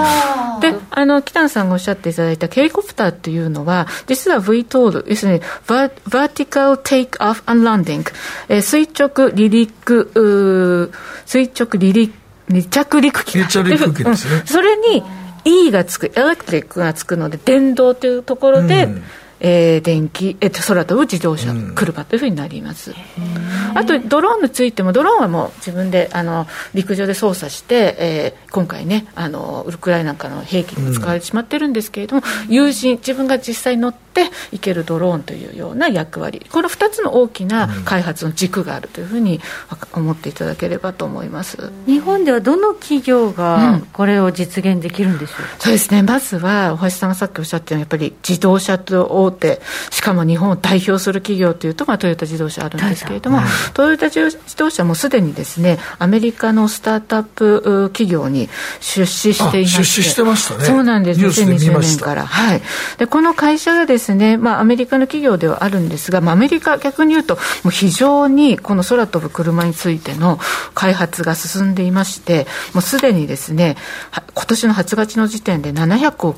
であの北野さんがおっしゃっていただいたヘリコプターっていうのは実は VTOL 要するに vertical takeoff and landing、えー、垂直離陸垂直離陸離着陸機離着陸機ですね、それに E がつくエレクトリックがつくので電動というところで、うんえー、電気、えっと、空飛ぶ自動車、車というふうになります。あと、ドローンについても、ドローンはもう自分であの陸上で操作して、えー、今回ねあの、ウクライナなんかの兵器に使われてしまってるんですけれども、うん、友人、自分が実際乗っていけるドローンというような役割、この2つの大きな開発の軸があるというふうに思っていただければと思います。日本ではどの企業がこれを実現できるんでしょう、うん、そうですね、まずは大橋さんがさっきおっしゃったように、やっぱり自動車と大手、しかも日本を代表する企業というと、まあ、トヨタ自動車あるんですけれども、トヨタ自動車もすでにですね、アメリカのスタートアップ企業に出資していまして、出資してましたね。そうなんです、2020年から。はい。で、この会社がですね、まあ、アメリカの企業ではあるんですが、まあ、アメリカ、逆に言うと、もう非常にこの空飛ぶ車についての開発が進んでいまして、もうすでにですね、今年の8月の時点で700を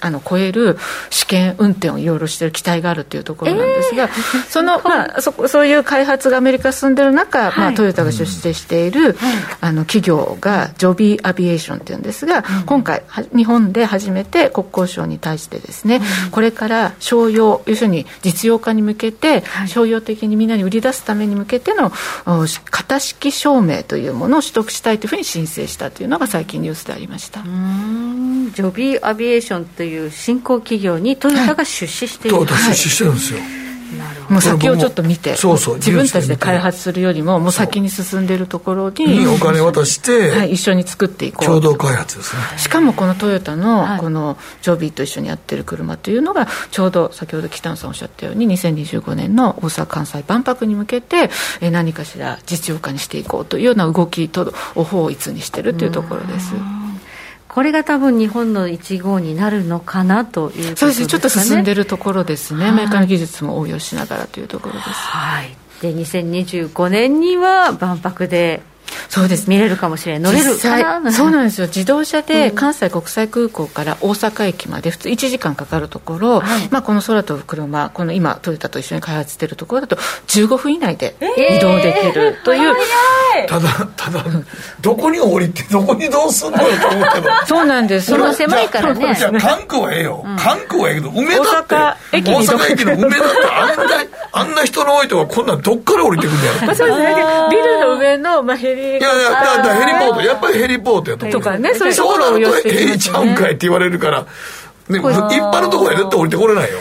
あの超える試験運転をいろいろしている機体があるというところなんですが、えー、そのまあ、そそういう開発がアメリカ進んでいる中、はい、まあ、トヨタが出資している、うん、あの企業がジョビーアビエーションっていうんですが、うん、今回日本で初めて国交省に対してですね、うん、これから商用要するに実用化に向けて、はい、商用的にみんなに売り出すために向けての型式証明というものを取得したいというふうに申請したというのが最近ニュースでありました。ジョビーアビエーションという新興企業にトヨタが出資している、はい、トヨタ出資してるんですよ、もう先をちょっと見てそうそう自分たちで開発するよりももう先に進んでいるところにお金渡して、はい、一緒に作っていこう。共同開発ですね。しかもこのトヨタのこのジョビーと一緒にやってる車というのがちょうど先ほど北野さんおっしゃったように2025年の大阪・関西万博に向けて何かしら実用化にしていこうというような動きとを法律にしてるというところです。これが多分日本の1号になるのかなというね。そうですね、ちょっと進んでるところですね、メーカーの技術も応用しながらというところです。はい、で2025年には万博でそうです。見れるかもしれない乗れるかな？そうなんですよ。自動車で関西国際空港から大阪駅まで普通1時間かかるところ、はい、まあ、この空飛ぶ車この今トヨタと一緒に開発しているところだと15分以内で移動できるという、えー、ただただどこに降りてどこにどうすんのよと思って そうなんです。その狭いからね。じゃ関空はええよ、うん、関空はええけど梅田って大阪駅の？梅田ってあんなあんな人の多いとここんなんどっから降りてくんだよ、まあ、そうですね。ビルの上の、まあ、ヘリいやいやだからヘリポートやっぱりヘリポートやと思うとかねそういうところを寄せてヘリちゃうんかいって言われるから、ね、一般のところへ絶対降りてこれないよ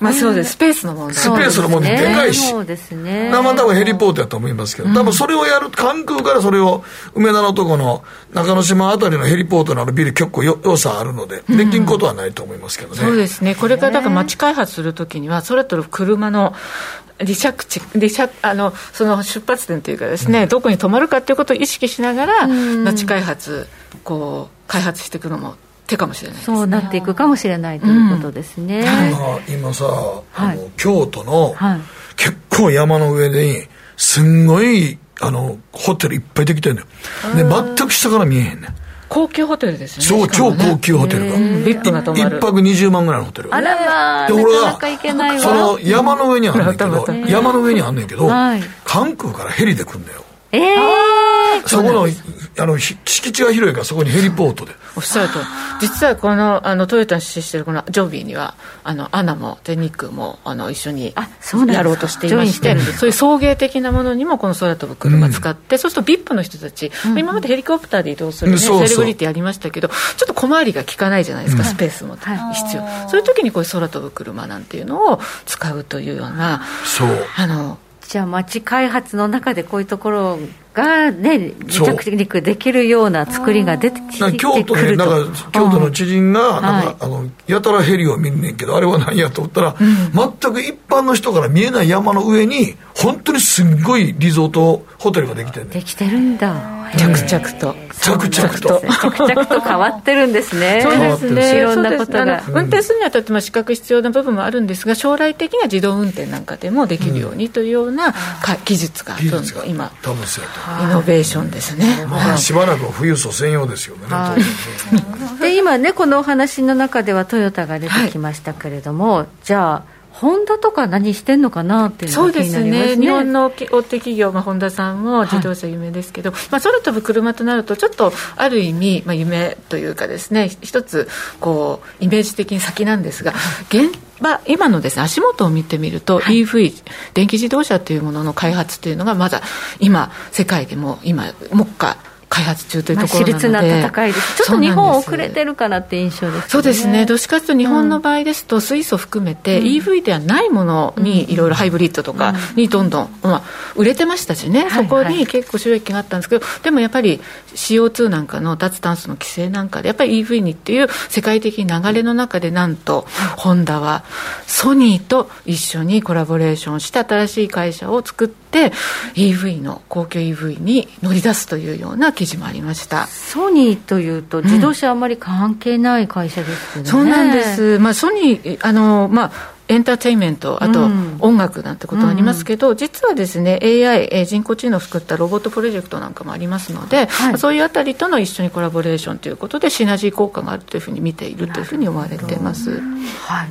まあそうです、スペースの問題。スペースの問題でかいし。そうですね。まあ多分ヘリポートやと思いますけど、多分それをやる、関空からそれを、梅田のとこの中之島あたりのヘリポートのあるビル結構よ良さあるので、できんことはないと思いますけどね。そうですね。これからだから街開発するときには、それと車の離着地離着あのその出発点というかですね、うん、どこに止まるかということを意識しながら、街開発こう開発していくのも手かもしれない、ね、そうなっていくかもしれないということですね、うん、今さ、あの京都の、はい、結構山の上で、すんごいあのホテルいっぱいできてるんだよ。で全く下から見えへんねん高級ホテルですね。そう、超高級ホテルが。ビップが泊まる。一泊20万ぐらいのホテル。あらまあ、で、俺が、その山の上にあんねんけど、山の上にあんねんけど、関空からヘリで来るんだよ。ええー、そこのあの敷地が広いからそこにヘリポートで。おっしゃると実はこのあのトヨタに出資しているこのジョビーにはあのアナも全日空もあの一緒にやろうとしていまして。そういう送迎的なものにもこの空飛ぶ車使って、うん、そうすると VIP の人たち、うん、今までヘリコプターで移動する、ね、うん、セレブリティやりましたけどちょっと小回りが利かないじゃないですか、スペースも必要、そういう時にこういう空飛ぶ車なんていうのを使うというようなそう。あのじゃあ街開発の中でこういうところがね着陸できるような作りが出てきて京都ねなんか京都の知人がなんか、あのやたらヘリを見んねんけどあれは何やと思ったら、うん、全く一般の人から見えない山の上に本当にすっごいリゾートホテルができてるできてるんだ。着々と。着々と。着々と変わってるんですね。そうですね。いろんなことが。運転するにあたって資格必要な部分もあるんですが将来的には自動運転なんかでもできるようにというような、技術がどんどん今多分そうやと。イノベーションですね、まあ、しばらく富裕層専用ですよね、で今ねこのお話の中ではトヨタが出てきましたけれども、はい、じゃあホンダとか何してんのかなっていうのが気になりますね、ね、日本の大手企業、まあ、ホンダさんも自動車有名ですけど、はい、まあ、空飛ぶ車となるとちょっとある意味、まあ、夢というかですね一つこうイメージ的に先なんですが現場今のですね足元を見てみると、はい、EV 電気自動車というものの開発というのがまだ今世界でも今目下開発中というところなので、まあ、な戦いです。ちょっと日本遅れてるかなって印象ですね。そうですね。どっちかというと日本の場合ですと、水素含めて EV ではないものにいろいろハイブリッドとかにどんどん、まあ、売れてましたしね、そこに結構収益があったんですけどでもやっぱり CO2 なんかの脱炭素の規制なんかでやっぱり EV にっていう世界的流れの中でなんとホンダはソニーと一緒にコラボレーションして新しい会社を作って EV の高級 EV に乗り出すというような記事もありました。ソニーというと自動車あんまり関係ない会社ですけどね、そうなんです、まあ、ソニーあの、まあエンターテインメント、あと音楽なんてことありますけど、うん、実はですね、AI、人工知能を作ったロボットプロジェクトなんかもありますので、はい、そういうあたりとの一緒にコラボレーションということで、シナジー効果があるというふうに見ているというふうに思われています。はい。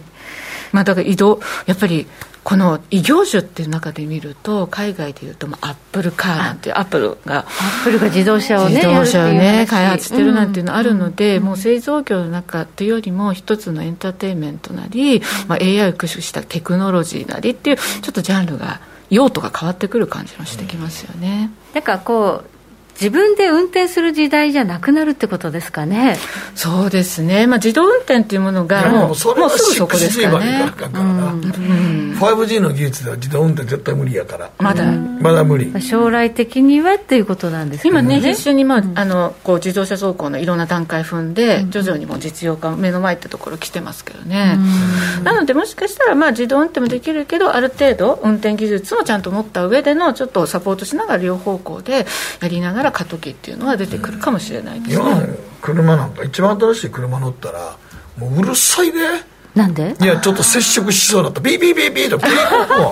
まあ、だから移動、やっぱりこの異業種っていう中で見ると海外でいうとアップルカーなんてアップルがアップルが自動車をね自動車をね開発してるなんていうのあるので、うん、もう製造業の中っていうよりも一つのエンターテインメントなり、まあ、AI を駆使したテクノロジーなりっていうちょっとジャンルが用途が変わってくる感じもしてきますよね。なんかこう自分で運転する時代じゃなくなるってことですかね。そうですね。まあ自動運転っていうものがもうもうすぐそこですからね。5G の技術では自動運転絶対無理やから。まだ、まだ無理。将来的にはっていうことなんですね。今ね必死にまああのこう自動車走行のいろんな段階踏んで徐々にも実用化目の前ってところ来てますけどね。なのでもしかしたらまあ自動運転もできるけどある程度運転技術もちゃんと持った上でのちょっとサポートしながら両方向でやりながらら過渡期っていうのは出てくるかもしれないですね、今の車なんか一番新しい車乗ったらもううるさいでなんで？いやちょっと接触しそうだった。ビービービービーとピーコ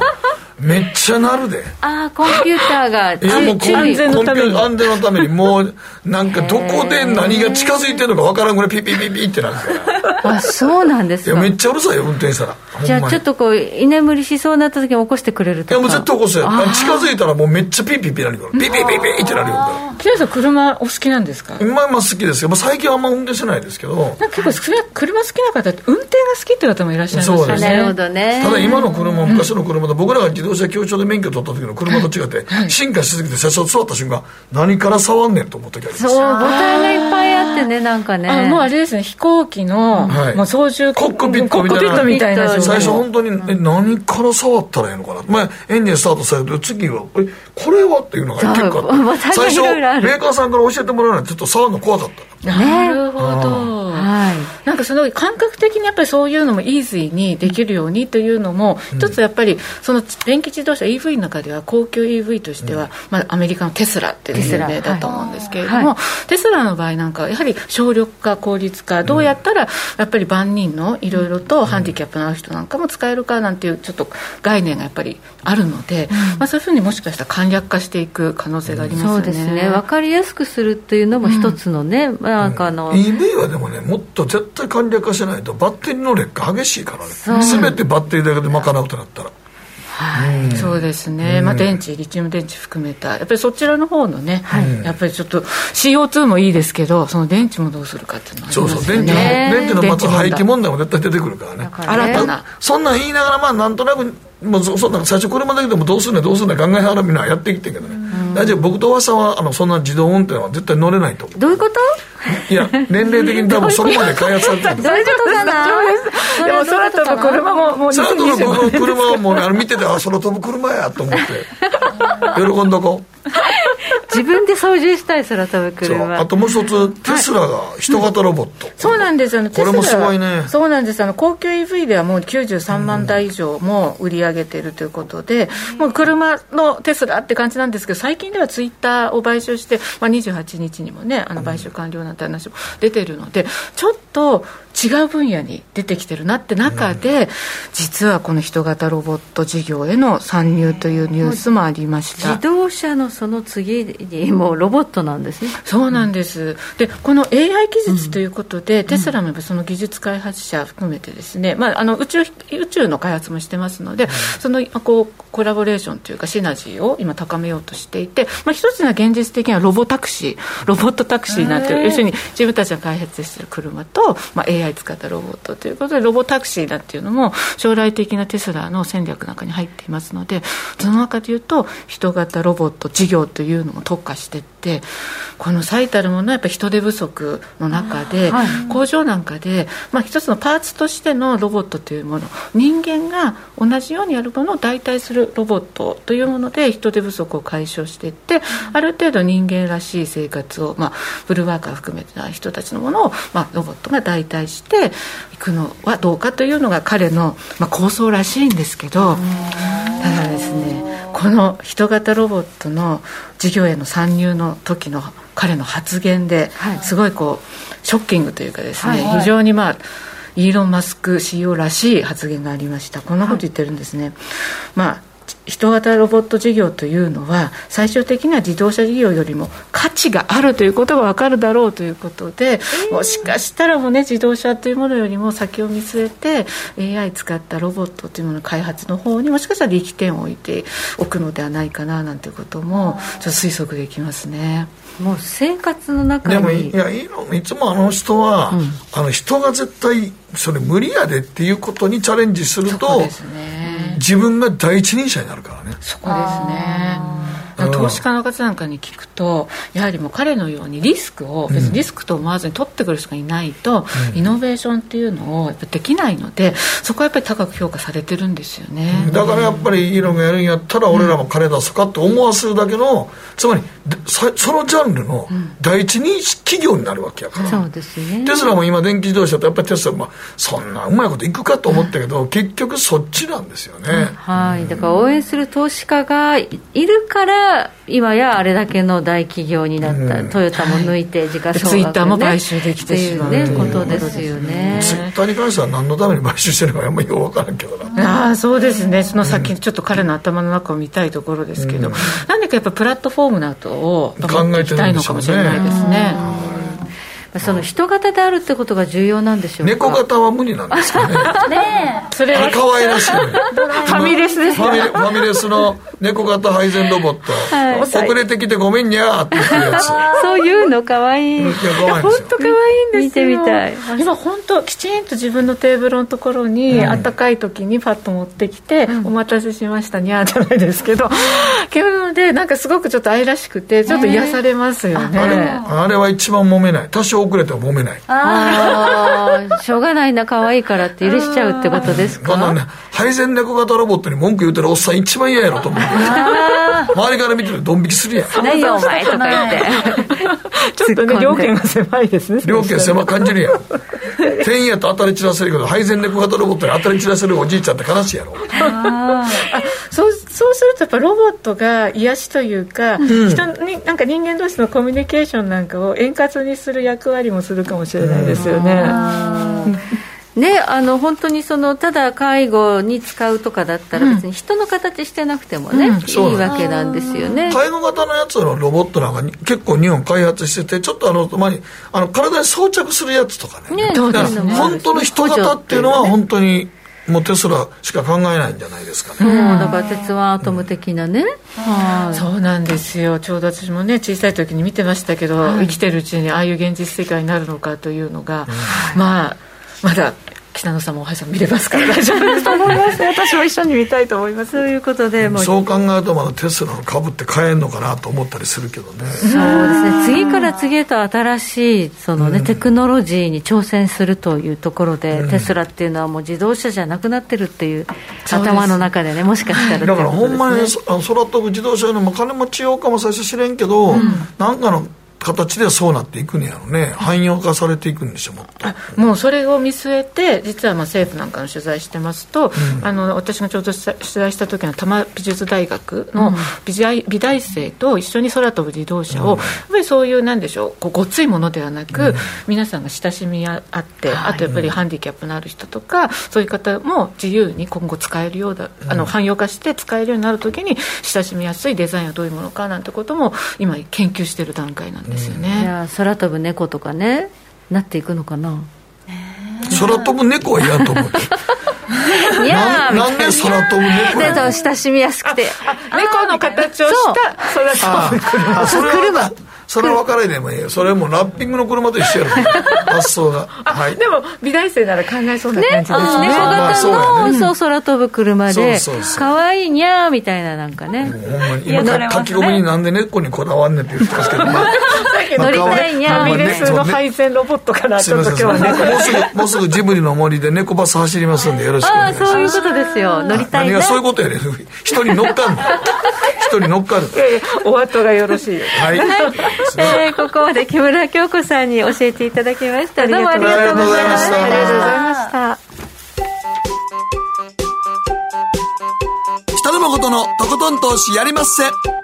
めっちゃなるで。ああコンピューターがいやもう安全のために安全のためにもうなんかどこで何が近づいてるのか分からんぐらいピピピピってなるからあそうなんですか。いやめっちゃうるさいよ運転したらじゃあちょっとこう居眠りしそうになった時に起こしてくれるとか。いやもう絶対起こすよ。近づいたらもうめっちゃピピピなるからピピピピってなるよ木下さん車お好きなんですかまあまあ好きですよ、まあ、最近はあんま運転してないですけど結構車好きな方って運転が好きって方もいらっしゃいますよねなるほどねただ今の車昔の車で僕らが自動車教習で免許取った時の車と違って、進化しすぎて最初座った瞬間何から触んねんと思った時あります。そうボタンがいっぱいあってねなんかね。もうあれですね飛行機の、はい、もう操縦コックピットみたいな。最初本当に、え何から触ったらいいのかな、まあ、エンジンスタートされると次はえこれは？っていうのが結構あって。最初メーカーさんから教えてもらうのはちょっと触るの怖かったなるほど、はい、なんかその感覚的にやっぱりそういうのもイーズーにできるようにというのも、うん、一つやっぱりその電気自動車 EV の中では高級 EV としては、うん、まあ、アメリカのテスラっていう有名だと思うんですけれども、はい、テスラの場合なんかはやはり省力化効率化どうやったらやっぱり万人のいろいろとハンディキャップのある人なんかも使えるかなんていうちょっと概念がやっぱりあるので、うん、まあ、そういうふうにもしかしたら簡略化していく可能性がありますよね。そうですね。分かりやすくするっていうのも一つのね、まあなんかあの、うん、EV はでもねもっと絶対簡略化しないとバッテリーの劣化激しいからね。全てバッテリーだけで賄うとなったら。はい、うん、そうですね、まあ、電池、リチウム電池含めた、やっぱりそちらの方のね、はい、やっぱりちょっと CO2 もいいですけど、その電池もどうするかっていうのは、ね、そうそう、電池の電池のまず廃棄問題。も絶対出てくるからね、新たな、そんなん言いながら、まあ、なんとなく、もうそんな最初、車だけでもどうすんねどうすんね考えながらみんなやってきてるけどね、大丈夫、僕とおばさんはあのそんな自動運転は絶対乗れないと。どういうこと？いや、年齢的に多分そこまで開発されてる。どういうことかなでも空飛ぶ車も、もう空飛ぶ車はもう、ね、あの見てて、あ、空飛ぶ車やと思って、喜んどこう。自分で操縦したい空飛ぶ車。あともう一つテスラが人型ロボット、はい、そうなんですよね。これもすごいね。そうなんです。あの高級 EV ではもう93万台以上も売り上げているということで、うん、もう車のテスラって感じなんですけど最近ではツイッターを買収して、まあ、28日にもねあの買収完了なんて話も出てるので、ちょっと違う分野に出てきてるなって中で、うん、実はこの人型ロボット事業への参入というニュースもありました。自動車のその次にもうロボットなんですね。そうなんです、でこの AI 技術ということで、うん、テスラもその技術開発者含めてですね、まあ、あの宇宙宇宙の開発もしてますので、そのこうコラボレーションというかシナジーを今高めようとしていて、まあ、一つの現実的にはロボタクシーロボットタクシーなんていう要するに自分たちが開発している車と、まあ、AI AI 使ったロボットということでロボタクシーだっていうのも将来的なテスラの戦略の中に入っていますのでその中でいうと人型ロボット事業というのも特化していってこの最たるものはやっぱり人手不足の中で、はい、工場なんかで、まあ、一つのパーツとしてのロボットというもの人間が同じようにやるものを代替するロボットというもので人手不足を解消していってある程度人間らしい生活を、まあ、ブルーワーカー含めてな人たちのものを、まあ、ロボットが代替していくのはどうかというのが彼の、まあ、構想らしいんですけどただですねこの人型ロボットの事業への参入の時の彼の発言ですごいこうショッキングというかですね、非常にまあイーロン・マスク CEO らしい発言がありました。こんなこと言ってるんですね、まあ人型ロボット事業というのは最終的には自動車事業よりも価値があるということが分かるだろうということで、えー、もしかしたらもうね自動車というものよりも先を見据えて AI 使ったロボットというものの開発の方にもしかしたら力点を置いておくのではないかななんていうこともちょっと推測できますね。もう生活の中に。でもいやいいつもあの人は、うん、あの人が絶対それ無理やでっていうことにチャレンジすると、ね、自分が第一人者になるからね。そこですね。投資家の方なんかに聞くとやはりもう彼のようにリスクを別にリスクと思わずに取ってくる人がいないと、イノベーションっていうのをできないのでそこはやっぱり高く評価されてるんですよね、だからやっぱりイーロンがやるんやったら俺らも彼出すかって思わせるだけのつまりそのジャンルの第一人企業になるわけやから、そうですね、テスラも今電気自動車ってやっぱりテスラもそんなうまいこといくかと思ったけど、結局そっちなんですよね、はい。だから応援する投資家がいるから今やあれだけの大企業になった、うん、トヨタも抜いて時価総額、ね、ツイッターも買収できてしまうねことですよね。ツイッターに関しては何のために買収してるのかあんまりよく分からんけどな。ああそうですね。その先、ちょっと彼の頭の中を見たいところですけど、うん、なんでかやっぱプラットフォームなどを考えていきたいのかもしれないですねその人型であるってことが重要なんでしょうか？猫型は無理なんですかね。ねそれは可愛らしい。ファミレスですファミレスの猫型配膳ロボット、はい、遅れてきてごめんにゃーって言うやつ。そういうの可愛い。本当可愛いんですよ。見てみたい。今本当きちんと自分のテーブルのところに、うん、暖かい時にパッと持ってきて、うん、お待たせしましたにゃーじゃないですけど けどでなんかすごくちょっと愛らしくてちょっと癒されますよね、あれは一番揉めない。多少遅れても揉めない。ああしょうがないな可愛いからって許しちゃうってことですか？このね配膳猫型ロボットに文句言うてるおっさん一番嫌やろと思う。周りから見てるドン引きするやん。何よお前とか言って。ちょっとね料金が狭いですね料金狭感じるやん。店員やと当たり散らせるけど配膳猫型ロボットに当たり散らせるおじいちゃんって悲しいやろ。そうそうするとやっぱロボットが癒しというか、うん、人になんか人間同士のコミュニケーションなんかを円滑にする役割もするかもしれないですよね。ね、あの本当にそのただ介護に使うとかだったら別に人の形してなくてもね、うん、いいわけなんですよね。介護型のやつのロボットなんか結構日本開発しててちょっとあの、まあ、あの体に装着するやつとかね。ね本当の人型っていうのは本当にもうテスラしか考えないんじゃないですかね、うん、だから鉄腕アトム的なね、うん、そうなんですよ。ちょうど私もね小さい時に見てましたけど、はい、生きてるうちにああいう現実世界になるのかというのが、うん、まあまだ北野さんも大橋さん見れますから。大丈夫ですと思います私も一緒に見たいと思います。ということでそう考えるとまだテスラの株って買えんのかなと思ったりするけどね。そうですね。次から次へと新しいそのね、うん、テクノロジーに挑戦するというところで、うん、テスラっていうのはもう自動車じゃなくなってるっていう頭の中でねもしかしたら、だからほんまに空飛ぶ自動車の金持ち用かも最初知れんけど、うん、なんかの形でそうなっていくんやろね。汎用化されていくんでしょもっと。もうそれを見据えて実はまあ政府なんかの取材してますと、うん、あの私がちょうど取材した時の多摩美術大学の美大,、美大生と一緒に空飛ぶ自動車を、うん、やっぱりそういうなんでしょうこうごっついものではなく、うん、皆さんが親しみあって、はい、あとやっぱりハンディキャップのある人とか、そういう方も自由に今後使えるようだ、あの汎用化して使えるようになる時に親しみやすいデザインはどういうものかなんてことも今研究している段階なんですですよね、じゃあ空飛ぶ猫とかねなっていくのかな。空飛ぶ猫は嫌と思う。いやなんで空飛ぶ猫でと親しみやすくて。猫の形をした空飛ぶ車車それは分からないでもいいよ。それもラッピングの車と一緒やろ。発想が、はい、でも美大生なら考えそうな感じですね。猫型の、そう空飛ぶ車でかわいいにゃーみたいななんかね。ほんまに今書き込みになんで猫にこだわんねんって言ってますけど、まあ、乗りたいにゃーファミレスの配線ロボットからちょっと今日はねもうすぐもうすぐジブリの森で猫バス走りますんでよろしくお願いします。あそういうことですよ。乗りたい何がそういうことやね人に乗っかんの。人に乗っかるいやいやお後がよろしいはい、えー、ここまで木村京子さんに教えていただきました。どうもありがとうございました。ありがとうございました。北野誠のとことん投資やりまっせ。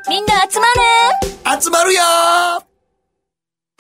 みんな集まる。集まるよ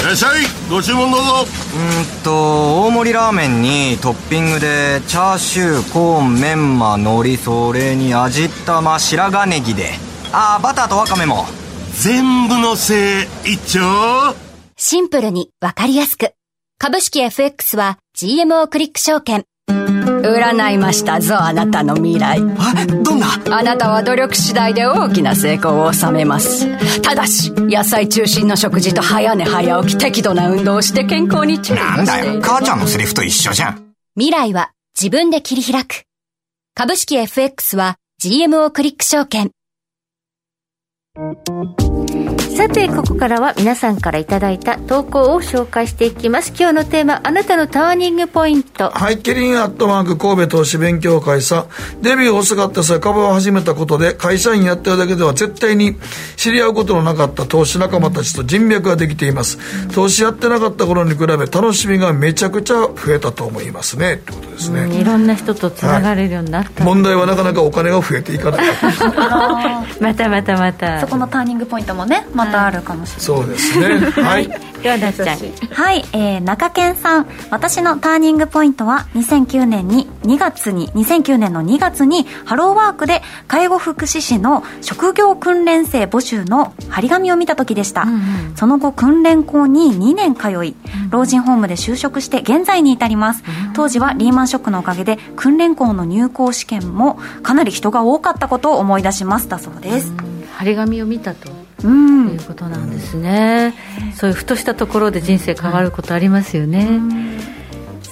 いらっしゃい。ご注文どうぞ。うんと大盛りラーメンにトッピングでチャーシューコーンメンマ海苔それに味玉白髪ネギで。ああバターとワカメも。全部のせい一丁。シンプルにわかりやすく。株式 FX は GMO クリック証券。占いましたぞ、あなたの未来。え、どんな？あなたは努力次第で大きな成功を収めます。ただし、野菜中心の食事と早寝早起き、適度な運動をして健康に注意なんだよ、母ちゃんのセリフと一緒じゃん。未来は自分で切り開く。株式 FX は GMO クリック証券。さてここからは皆さんからいただいた投稿を紹介していきます。今日のテーマあなたのターニングポイント。はいキリンアットマーク神戸投資勉強会さ。んデビュー遅かった際株を始めたことで会社員やってるだけでは絶対に知り合うことのなかった投資仲間たちと人脈ができています。投資やってなかった頃に比べ楽しみがめちゃくちゃ増えたと思いますね。ってことですね。いろんな人とつながれるようになった、はい、問題はなかなかお金が増えていかない。またまたまた。そこのターニングポイントもねまたあるかもしれない、そうですね。はい。ではなっちゃん。はい、えー、中堅さん。私のターニングポイントは2009年に2月に2009年の2月にハローワークで介護福祉士の職業訓練生募集の張り紙を見た時でした、うんうん、その後訓練校に2年通い、老人ホームで就職して現在に至ります、うん、当時はリーマンショックのおかげで訓練校の入校試験もかなり人が多かったことを思い出します。だそうです、張り紙を見たとうん、いうことなんですね、そういうふとしたところで人生変わることありますよね、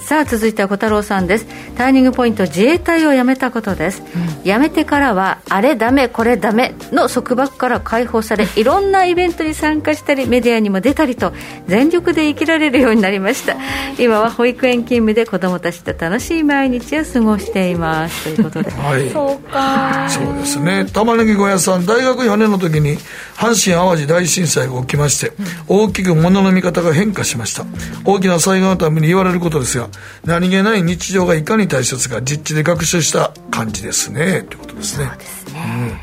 さあ続いては小太郎さんです。ターニングポイント自衛隊を辞めたことです、うん、辞めてからはあれダメこれダメの束縛から解放され いろんなイベントに参加したりメディアにも出たりと全力で生きられるようになりました。今は保育園勤務で子どもたちと楽しい毎日を過ごしています。ということで、はい、そうか。そうですね。玉ねぎ小屋さん大学4年の時に阪神・淡路大震災が起きまして、大きく物の見方が変化しました。大きな災害のために言われることですが何気ない日常がいかに大切か実地で学習した感じですね。ということですね。そうですね、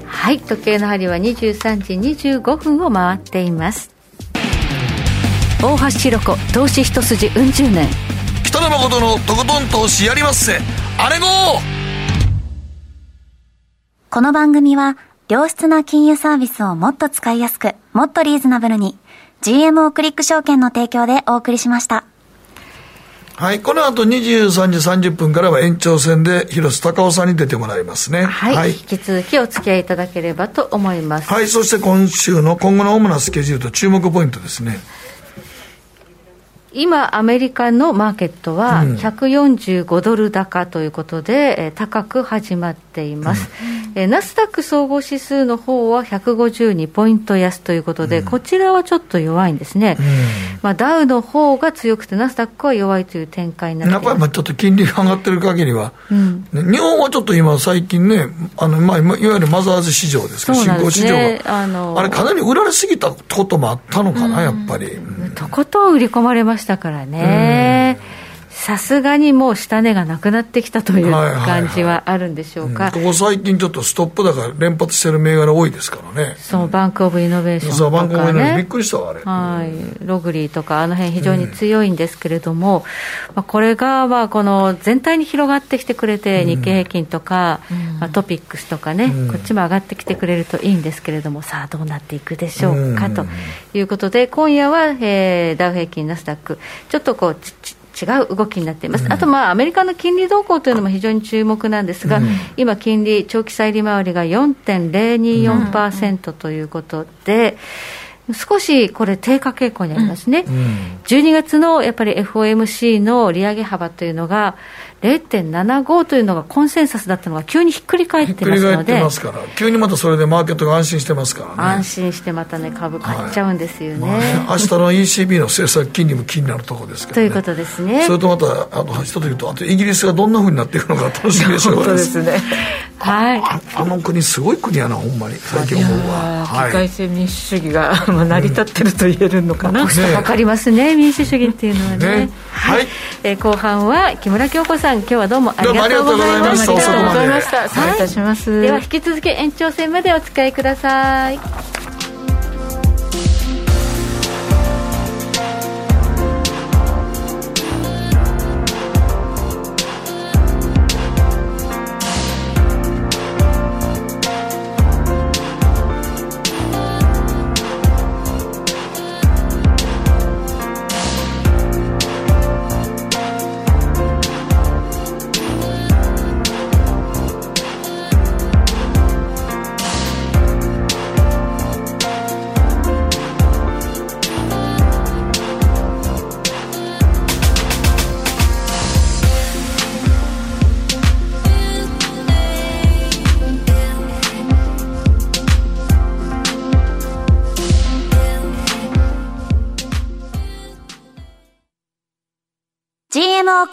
うん、はい。時計の針は23時25分を回っています。大橋ひろ子投資一筋うん十年。北野誠のとことん投資やりまっせ。あれごこの番組は良質な金融サービスをもっと使いやすくもっとリーズナブルに GMO クリック証券の提供でお送りしました。はい、この後23時30分からは延長戦で広瀬隆夫さんに出てもらいますね。はい、はい、引き続きお付き合いいただければと思います。はい、そして今週の今後の主なスケジュールと注目ポイントですね。今、アメリカのマーケットは145ドル高ということで、うん、高く始まっています。うん、えナスダック総合指数の方は152ポイント安ということで、うん、こちらはちょっと弱いんですね。うん、まあ、ダウの方が強くて、ナスダックは弱いという展開になってやっぱりまあちょっと金利が上がってる限りは、ね、日本はちょっと今、最近ね、あのまあ、いわゆるマザーズ市場ですか、ね、新興市場が、あのあれ、かなり売られすぎたこともあったのかな、やっぱり。とことん売り込まれましたからね。さすがにもう下値がなくなってきたという感じはあるんでしょうか、はいはいはいうん、ここ最近ちょっとストップ高連発してる銘柄多いですからね。そうバンク・オブ・イノベーションとか、ね、そうバンク・オブ・イノベーションびっくりしたわあれ、はい、ログリーとかあの辺非常に強いんですけれども、うん、まあ、これがまあこの全体に広がってきてくれて、日経平均とか、うん、まあ、トピックスとかね、こっちも上がってきてくれるといいんですけれどもさあどうなっていくでしょうか、ということで今夜は、えー、ダウ平均ナスダック。ちょっとこうちち違う動きになっています、うん、あと、まあ、アメリカの金利動向というのも非常に注目なんですが、うん、今、金利、長期債利回りが4.024%ということで、少しこれ、低下傾向にありますね、うん、12月のやっぱり FOMC の利上げ幅というのが、0.75というのがコンセンサスだったのが急にひっくり返ってますのでますから急にまたそれでマーケットが安心してますからね。安心してまたね株買っちゃうんですよね、はい。まあ、明日の ECB の政策金利も気になるところですけど、ね、ということですね。それとまたあと一つ言うとあとイギリスがどんなふうになっていくのか楽しみでしょうですね。はい。ああの国すごい国やなほんまに。最近思うわ。議会制民主主義が成り立ってると言えるのかな、うん、コストかかりますね民主主義っていうのはね。ね。はい、えー、後半は木村京子さん今日はどうもありがとうございました。ありがとうございました。失礼いた。します、では引き続き延長戦までお使いください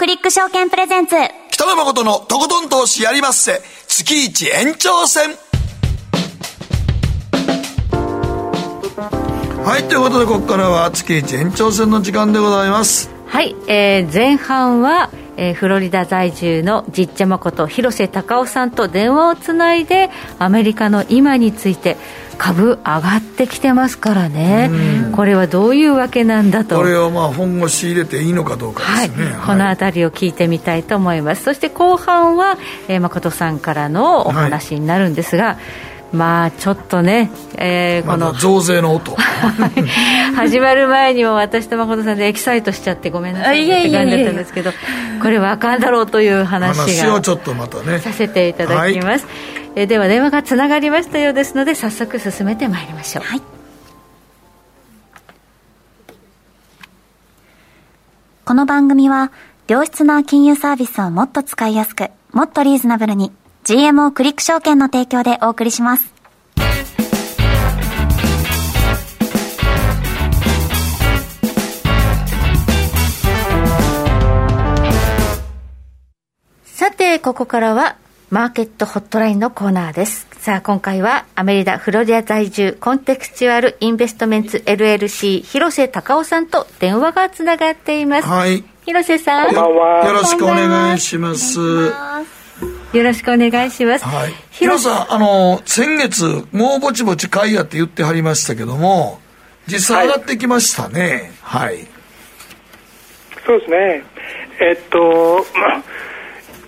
リック証券プレゼンツ。北野誠のとことん投資やりまっせ。月一延長戦。はい、ということでここからは月一延長戦の時間でございます。はい、えー、前半は、えー、フロリダ在住のじっちゃまこと広瀬隆夫さんと電話をつないでアメリカの今について株上がってきてますからね、これはどういうわけなんだと。これをまあ本腰入れていいのかどうかですね、はい。はい、この辺りを聞いてみたいと思います。そして後半は、えー、誠さんからのお話になるんですが、はい。まあちょっとね、えー、この増税の音。始まる前にも私と誠さんでエキサイトしちゃってごめんなさいって感じだったんですけどこれはあかんだろうという話が話をちょっとまたね。させていただきます、はい、えでは電話がつながりましたようですので早速進めてまいりましょう、はい、この番組は良質な金融サービスをもっと使いやすくもっとリーズナブルに GMO クリック証券の提供でお送りします。さて、ここからはマーケットホットラインのコーナーです。さあ、今回はアメリカ、フロリダ在住、コンテクチュアルインベストメンツ LLC、広瀬隆夫さんと電話がつながっています。はい。広瀬さん。こんばんは。よろしくお願いします。よろしくお願いします。はい。広さん、あの、先月、もうぼちぼち買いやって言ってはりましたけども、実際上がってきましたね。はい。はい、そうですね。えっと、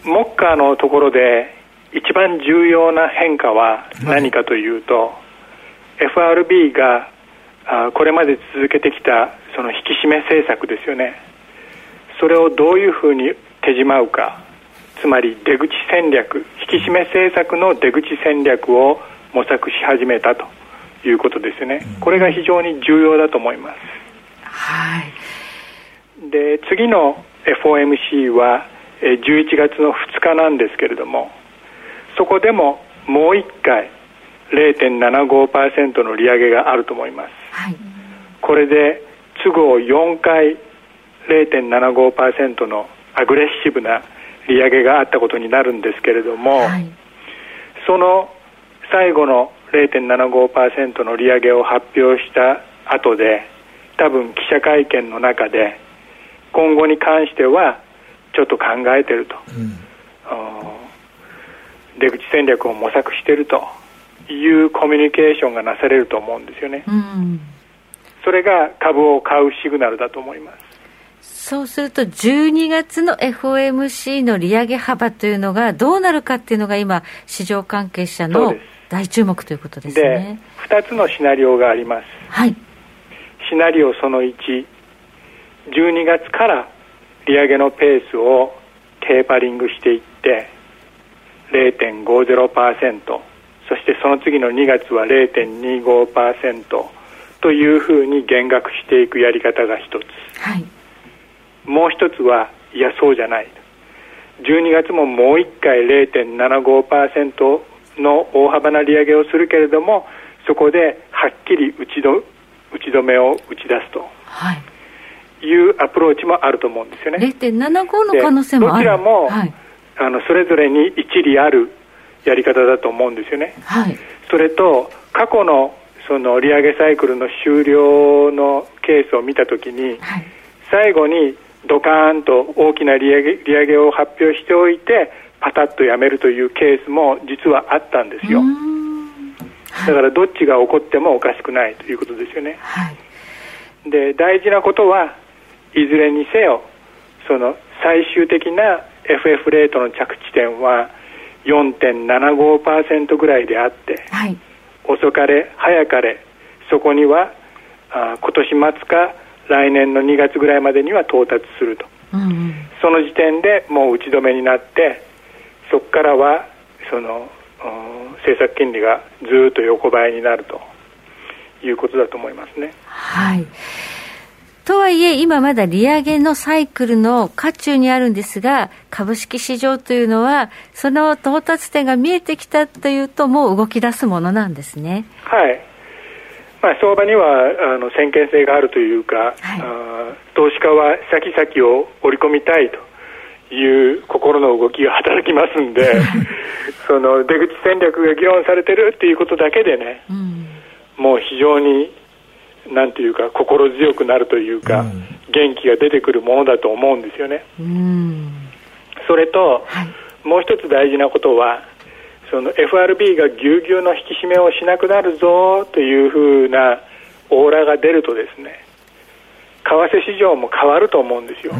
目下のところで、一番重要な変化は何かというと、はい、FRB があこれまで続けてきたその引き締め政策ですよね。それをどういうふうに手締まうか。つまり出口戦略引き締め政策の出口戦略を模索し始めたということですよね、これが非常に重要だと思います。はい、で次の FOMC は11月の2日なんですけれどもそこでももう1回0.75%の利上げがあると思います、はい、これで都合4回0.75%のアグレッシブな利上げがあったことになるんですけれども、はい、その最後の0.75%の利上げを発表した後で多分記者会見の中で今後に関してはちょっと考えてると、うん、出口戦略を模索しているというコミュニケーションがなされると思うんですよね、うん、それが株を買うシグナルだと思いますそうすると、12月の FOMC の利上げ幅というのがどうなるかっていうのが今、市場関係者の大注目ということですね。で、2つのシナリオがあります。はい。シナリオその1、12月から利上げのペースをテーパリングしていって、0.50%、そしてその次の2月は0.25%というふうに減額していくやり方が一つ。はい。もう一つはいやそうじゃない。12月ももう1回0.75%の大幅な利上げをするけれどもそこではっきり打ちど打ち止めを打ち出すと、はい、いうアプローチもあると思うんですよね。0.75の可能性もどちらも、はい、あのそれぞれに一理あるやり方だと思うんですよね、はい、それと過去のその利上げサイクルの終了のケースを見たときに、はい、最後にドカーンと大きな利上げ利上げを発表しておいてパタッとやめるというケースも実はあったんですよ、だからどっちが起こってもおかしくないということですよね、はい、で大事なことはいずれにせよその最終的な FF レートの着地点は4.75%ぐらいであって、はい、遅かれ早かれそこにはあ今年末か来年の2月ぐらいまでには到達すると、うんうん、その時点でもう打ち止めになってそこからはその政策金利がずっと横ばいになるということだと思いますね。はいとはいえ、今まだ利上げのサイクルの渦中にあるんですが、株式市場というのは、その到達点が見えてきたというと、もう動き出すものなんですね。はい。まあ、相場にはあの先見性があるというか、はい、あ投資家は先々を織り込みたいという心の動きが働きますんで その出口戦略が議論されてるっていうことだけでね、うん、もう非常になんていうか心強くなるというか、うん、元気が出てくるものだと思うんですよね。それと、はい、もう一つ大事なことはその FRB がぎゅうぎゅうの引き締めをしなくなるぞというふうなオーラが出るとですね為替市場も変わると思うんですよ、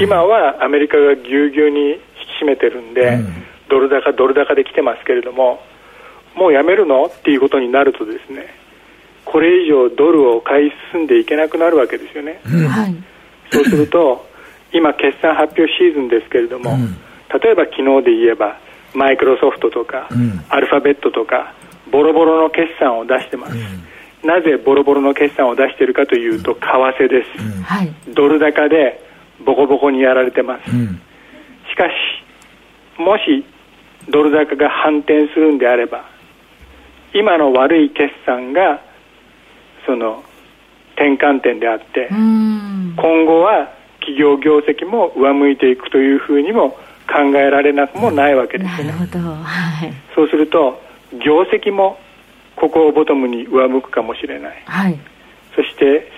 今はアメリカがぎゅうぎゅうに引き締めてるんで、うん、ドル高、ドル高で来てますけれども、もうやめるのっていうことになると、ですねこれ以上ドルを買い進んでいけなくなるわけですよね。うん、そうすると 今、決算発表シーズンですけれども、うん、例えば昨日で言えば、マイクロソフトとか、アルファベットとか、ボロボロの決算を出してます。なぜボロボロの決算を出しているかというと、為替です、ドル高でボコボコにやられてます、しかし、もしドル高が反転するんであれば、今の悪い決算がその転換点であって、今後は企業業績も上向いていくというふうにも考えられなくもないわけですよね。はい、そうすると業績もここをボトムに上向くかもしれない、はい、そして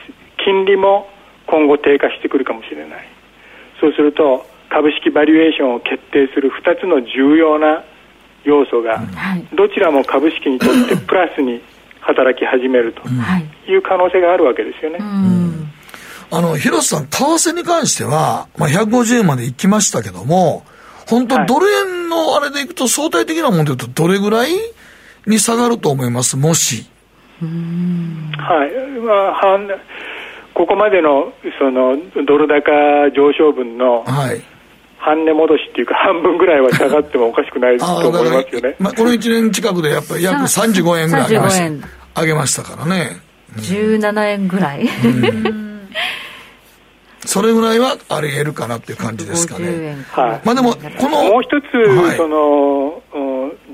金利も今後低下してくるかもしれない。そうすると株式バリュエーションを決定する2つの重要な要素が、どちらも株式にとってプラスに働き始めるという可能性があるわけですよね。あの、広瀬さん、為替に関しては、まあ、150円まで行きましたけども、本当、ドル円のあれでいくと、相対的なものでいうと、どれぐらいに下がると思います、もし。はい、まあ、半ここまでのそのドル高上昇分の、はい半値戻しっていうか、半分ぐらいは下がってもおかしくないと思いますよね。まあ、この1年近くでやっぱり約35円ぐらい上げました上げましたからね。うん、17円ぐらい。それぐらいはあり得るかなっていう感じですかね。はい、まあでも、この。もう一つ、はい、その、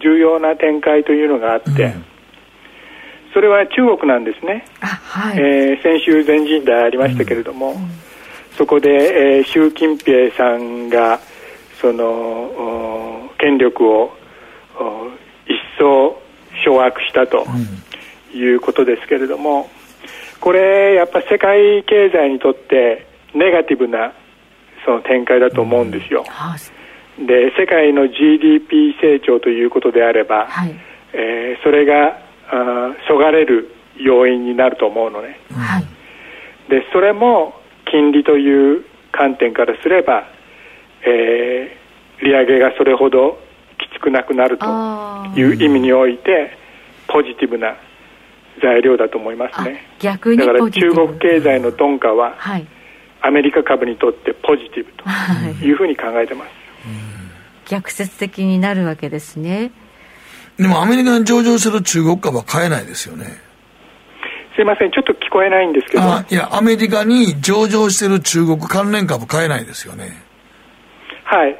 重要な展開というのがあって、うん、それは中国なんですね。はい、えー、先週全人代ありましたけれども、うん、そこで、えー、習近平さんが、その、権力を一層掌握したということですけれども、これ、やっぱ世界経済にとってネガティブなその展開だと思うんですよ。うん、で世界の GDP 成長ということであれば、はい、えー、それがあそがれる要因になると思うのね。はい、でそれも金利という観点からすれば、えー、利上げがそれほどきつくなくなるという意味においてポジティブな材料だと思いますね。逆にだから中国経済の鈍化は、はい。アメリカ株にとってポジティブというふうに考えてます、逆説的になるわけですね。でもアメリカに上場する中国株は買えないですよねすいません。ちょっと聞こえないんですけど。いやアメリカに上場している中国関連株買えないですよね。はい。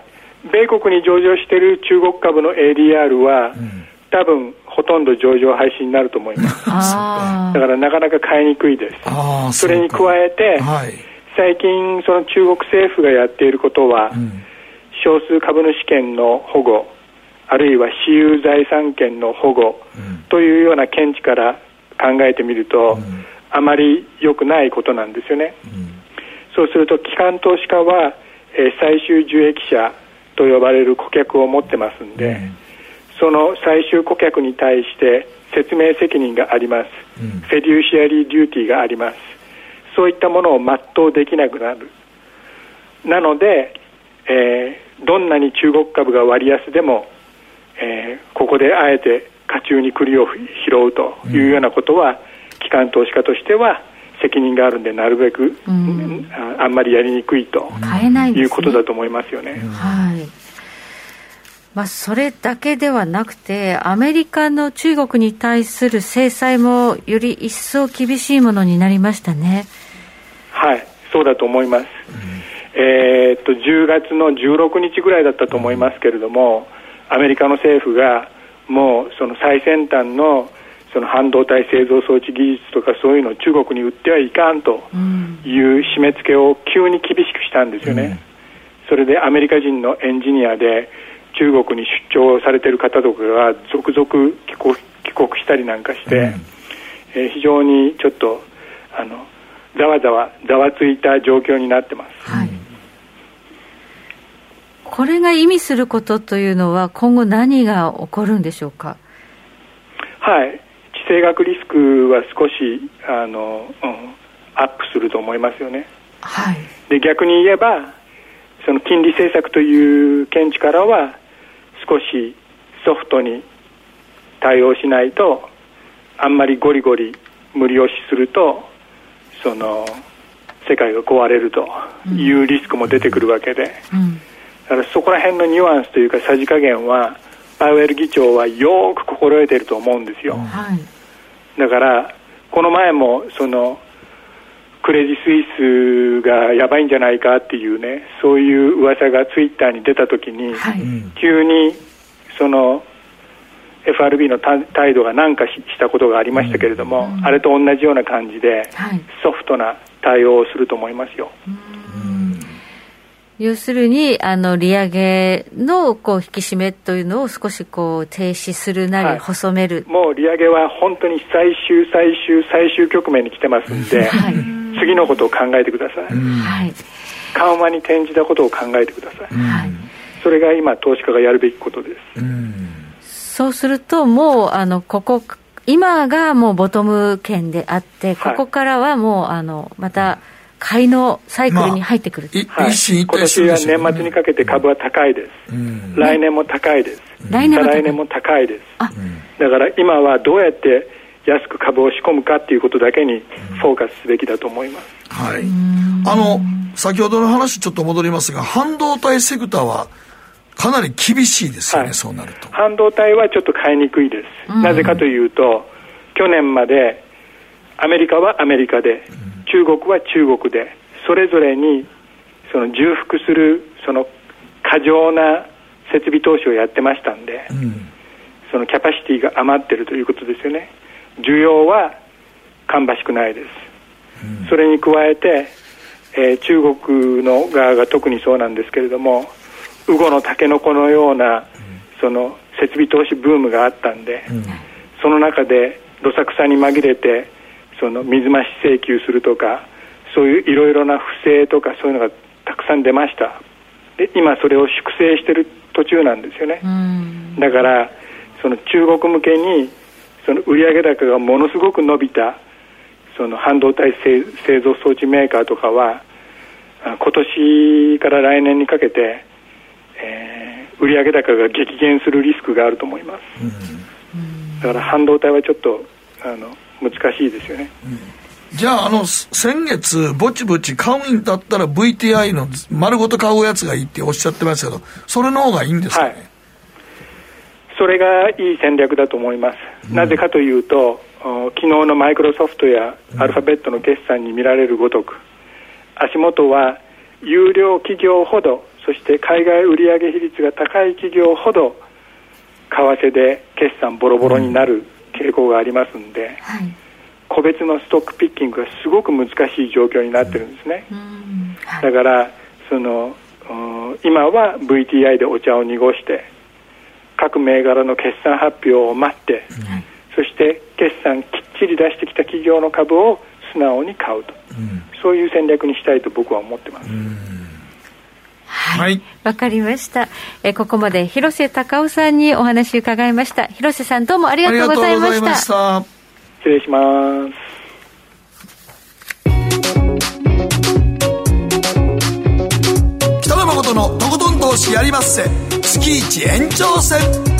米国に上場している中国株の ADR は、うん、多分ほとんど上場廃止になると思います。だからなかなか買いにくいです。それに加えて、はい。最近、その中国政府がやっていることは、うん、少数株主権の保護、あるいは私有財産権の保護というような見地から考えてみると、うん、あまり良くないことなんですよね。うん、そうすると、機関投資家は、えー、最終受益者と呼ばれる顧客を持ってますんで、その最終顧客に対して説明責任があります、フェデューシアリーデューティーがあります。そういったものを全うできなくなる。なので、えー、どんなに中国株が割安でも、えー、ここであえて家中に栗を拾うというようなことは、うん、機関投資家としては責任があるんでなるべく、うん、あんまりやりにくいということだと思いますよね。はいまあ、それだけではなくて、アメリカの中国に対する制裁もより一層厳しいものになりましたね。はい、そうだと思います。うん、えー、っと10月の16日ぐらいだったと思いますけれども、アメリカの政府がもうその最先端のその半導体製造装置技術とかそういうのを中国に売ってはいかんという締め付けを急に厳しくしたんですよね、うん、それでアメリカ人のエンジニアで中国に出張されている方とかが続々帰国帰国したりなんかして、うん、えー、非常にちょっとあのざわざわざわついた状況になってます、はい、これが意味することというのは今後何が起こるんでしょうか？はい。地政学リスクは少しあの、うん、アップすると思いますよね、はい、で逆に言えばその金利政策という見地からは少しソフトに対応しないとあんまりゴリゴリ無理押しするとその世界が壊れるというリスクも出てくるわけで、うん、だからそこら辺のニュアンスというかさじ加減はパウエル議長はよく心得ていると思うんですよ、はい、だからこの前もそのクレディ・スイスがやばいんじゃないかっていうねそういう噂がツイッターに出た時に、はい、急にその FRB の態度が軟化したことがありましたけれども、うん、あれと同じような感じで、はい、ソフトな対応をすると思いますよ。要するに、あの、利上げの、こう、引き締めというのを少し、こう、停止するなり、細める、もう利上げは本当に最終、最終、最終局面に来てますんで、はい、次のことを考えてください。はい、緩和に転じたことを考えてください。はい、それが今、投資家がやるべきことです。そうすると、もう、あの、ここ、今がもうボトム圏であって、ここからはもう、あの、また、買いのサイクルに入ってくる、まあ、一進一退する、今年は年末にかけて株は高いです、うん、来年も高いです、来年来年も高いです、だから今はどうやって安く株を仕込むかっていうことだけにフォーカスすべきだと思います、はい、あの先ほどの話ちょっと戻りますが半導体セクターはかなり厳しいですよね、はい、そうなると。半導体はちょっと買いにくいです、なぜかというと去年までアメリカはアメリカで、中国は中国でそれぞれにその重複するその過剰な設備投資をやってましたんで、うん、そのキャパシティが余ってるということですよね。需要は芳しくないです、うん、それに加えて、えー、中国の側が特にそうなんですけれどもウゴのタケノコのような、うん、その設備投資ブームがあったんで、その中でどさくさに紛れてその水増し請求するとかそういういろいろな不正とかそういうのがたくさん出ました。で今それを粛清している途中なんですよね。だからその中国向けにその売上高がものすごく伸びたその半導体製造装置メーカーとかは今年から来年にかけて、えー、売上高が激減するリスクがあると思います。だから半導体はちょっとあの難しいですよね、うん、じゃああの先月ぼちぼち買うんだったら VTI の丸ごと買うやつがいいっておっしゃってますけどそれの方がいいんですかね、はい、それがいい戦略だと思います、うん、なぜかというと昨日のマイクロソフトやアルファベットの決算に見られるごとく、足元は有料企業ほどそして海外売上比率が高い企業ほど為替で決算ボロボロになる傾向がありますんで、はい、個別のストックピッキングがすごく難しい状況になってるんですね、はい、だからその今は VTI でお茶を濁して各銘柄の決算発表を待って、そして決算きっちり出してきた企業の株を素直に買うと、うん、そういう戦略にしたいと僕は思ってます。はい。わ、かりました。えここまで広瀬隆夫さんにお話伺いました。広瀬さんどうもありがとうございました。した失礼します。北野誠のとことん投資やりまっせ。月一延長戦。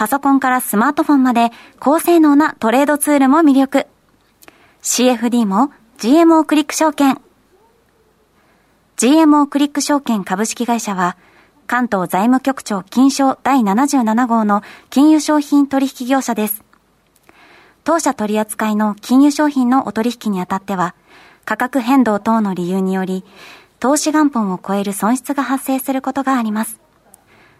パソコンからスマートフォンまで高性能なトレードツールも魅力。CFD も GMO クリック証券。GMO クリック証券株式会社は、関東財務局長金賞第77号の金融商品取引業者です。当社取扱いの金融商品のお取引にあたっては、価格変動等の理由により、投資元本を超える損失が発生することがあります。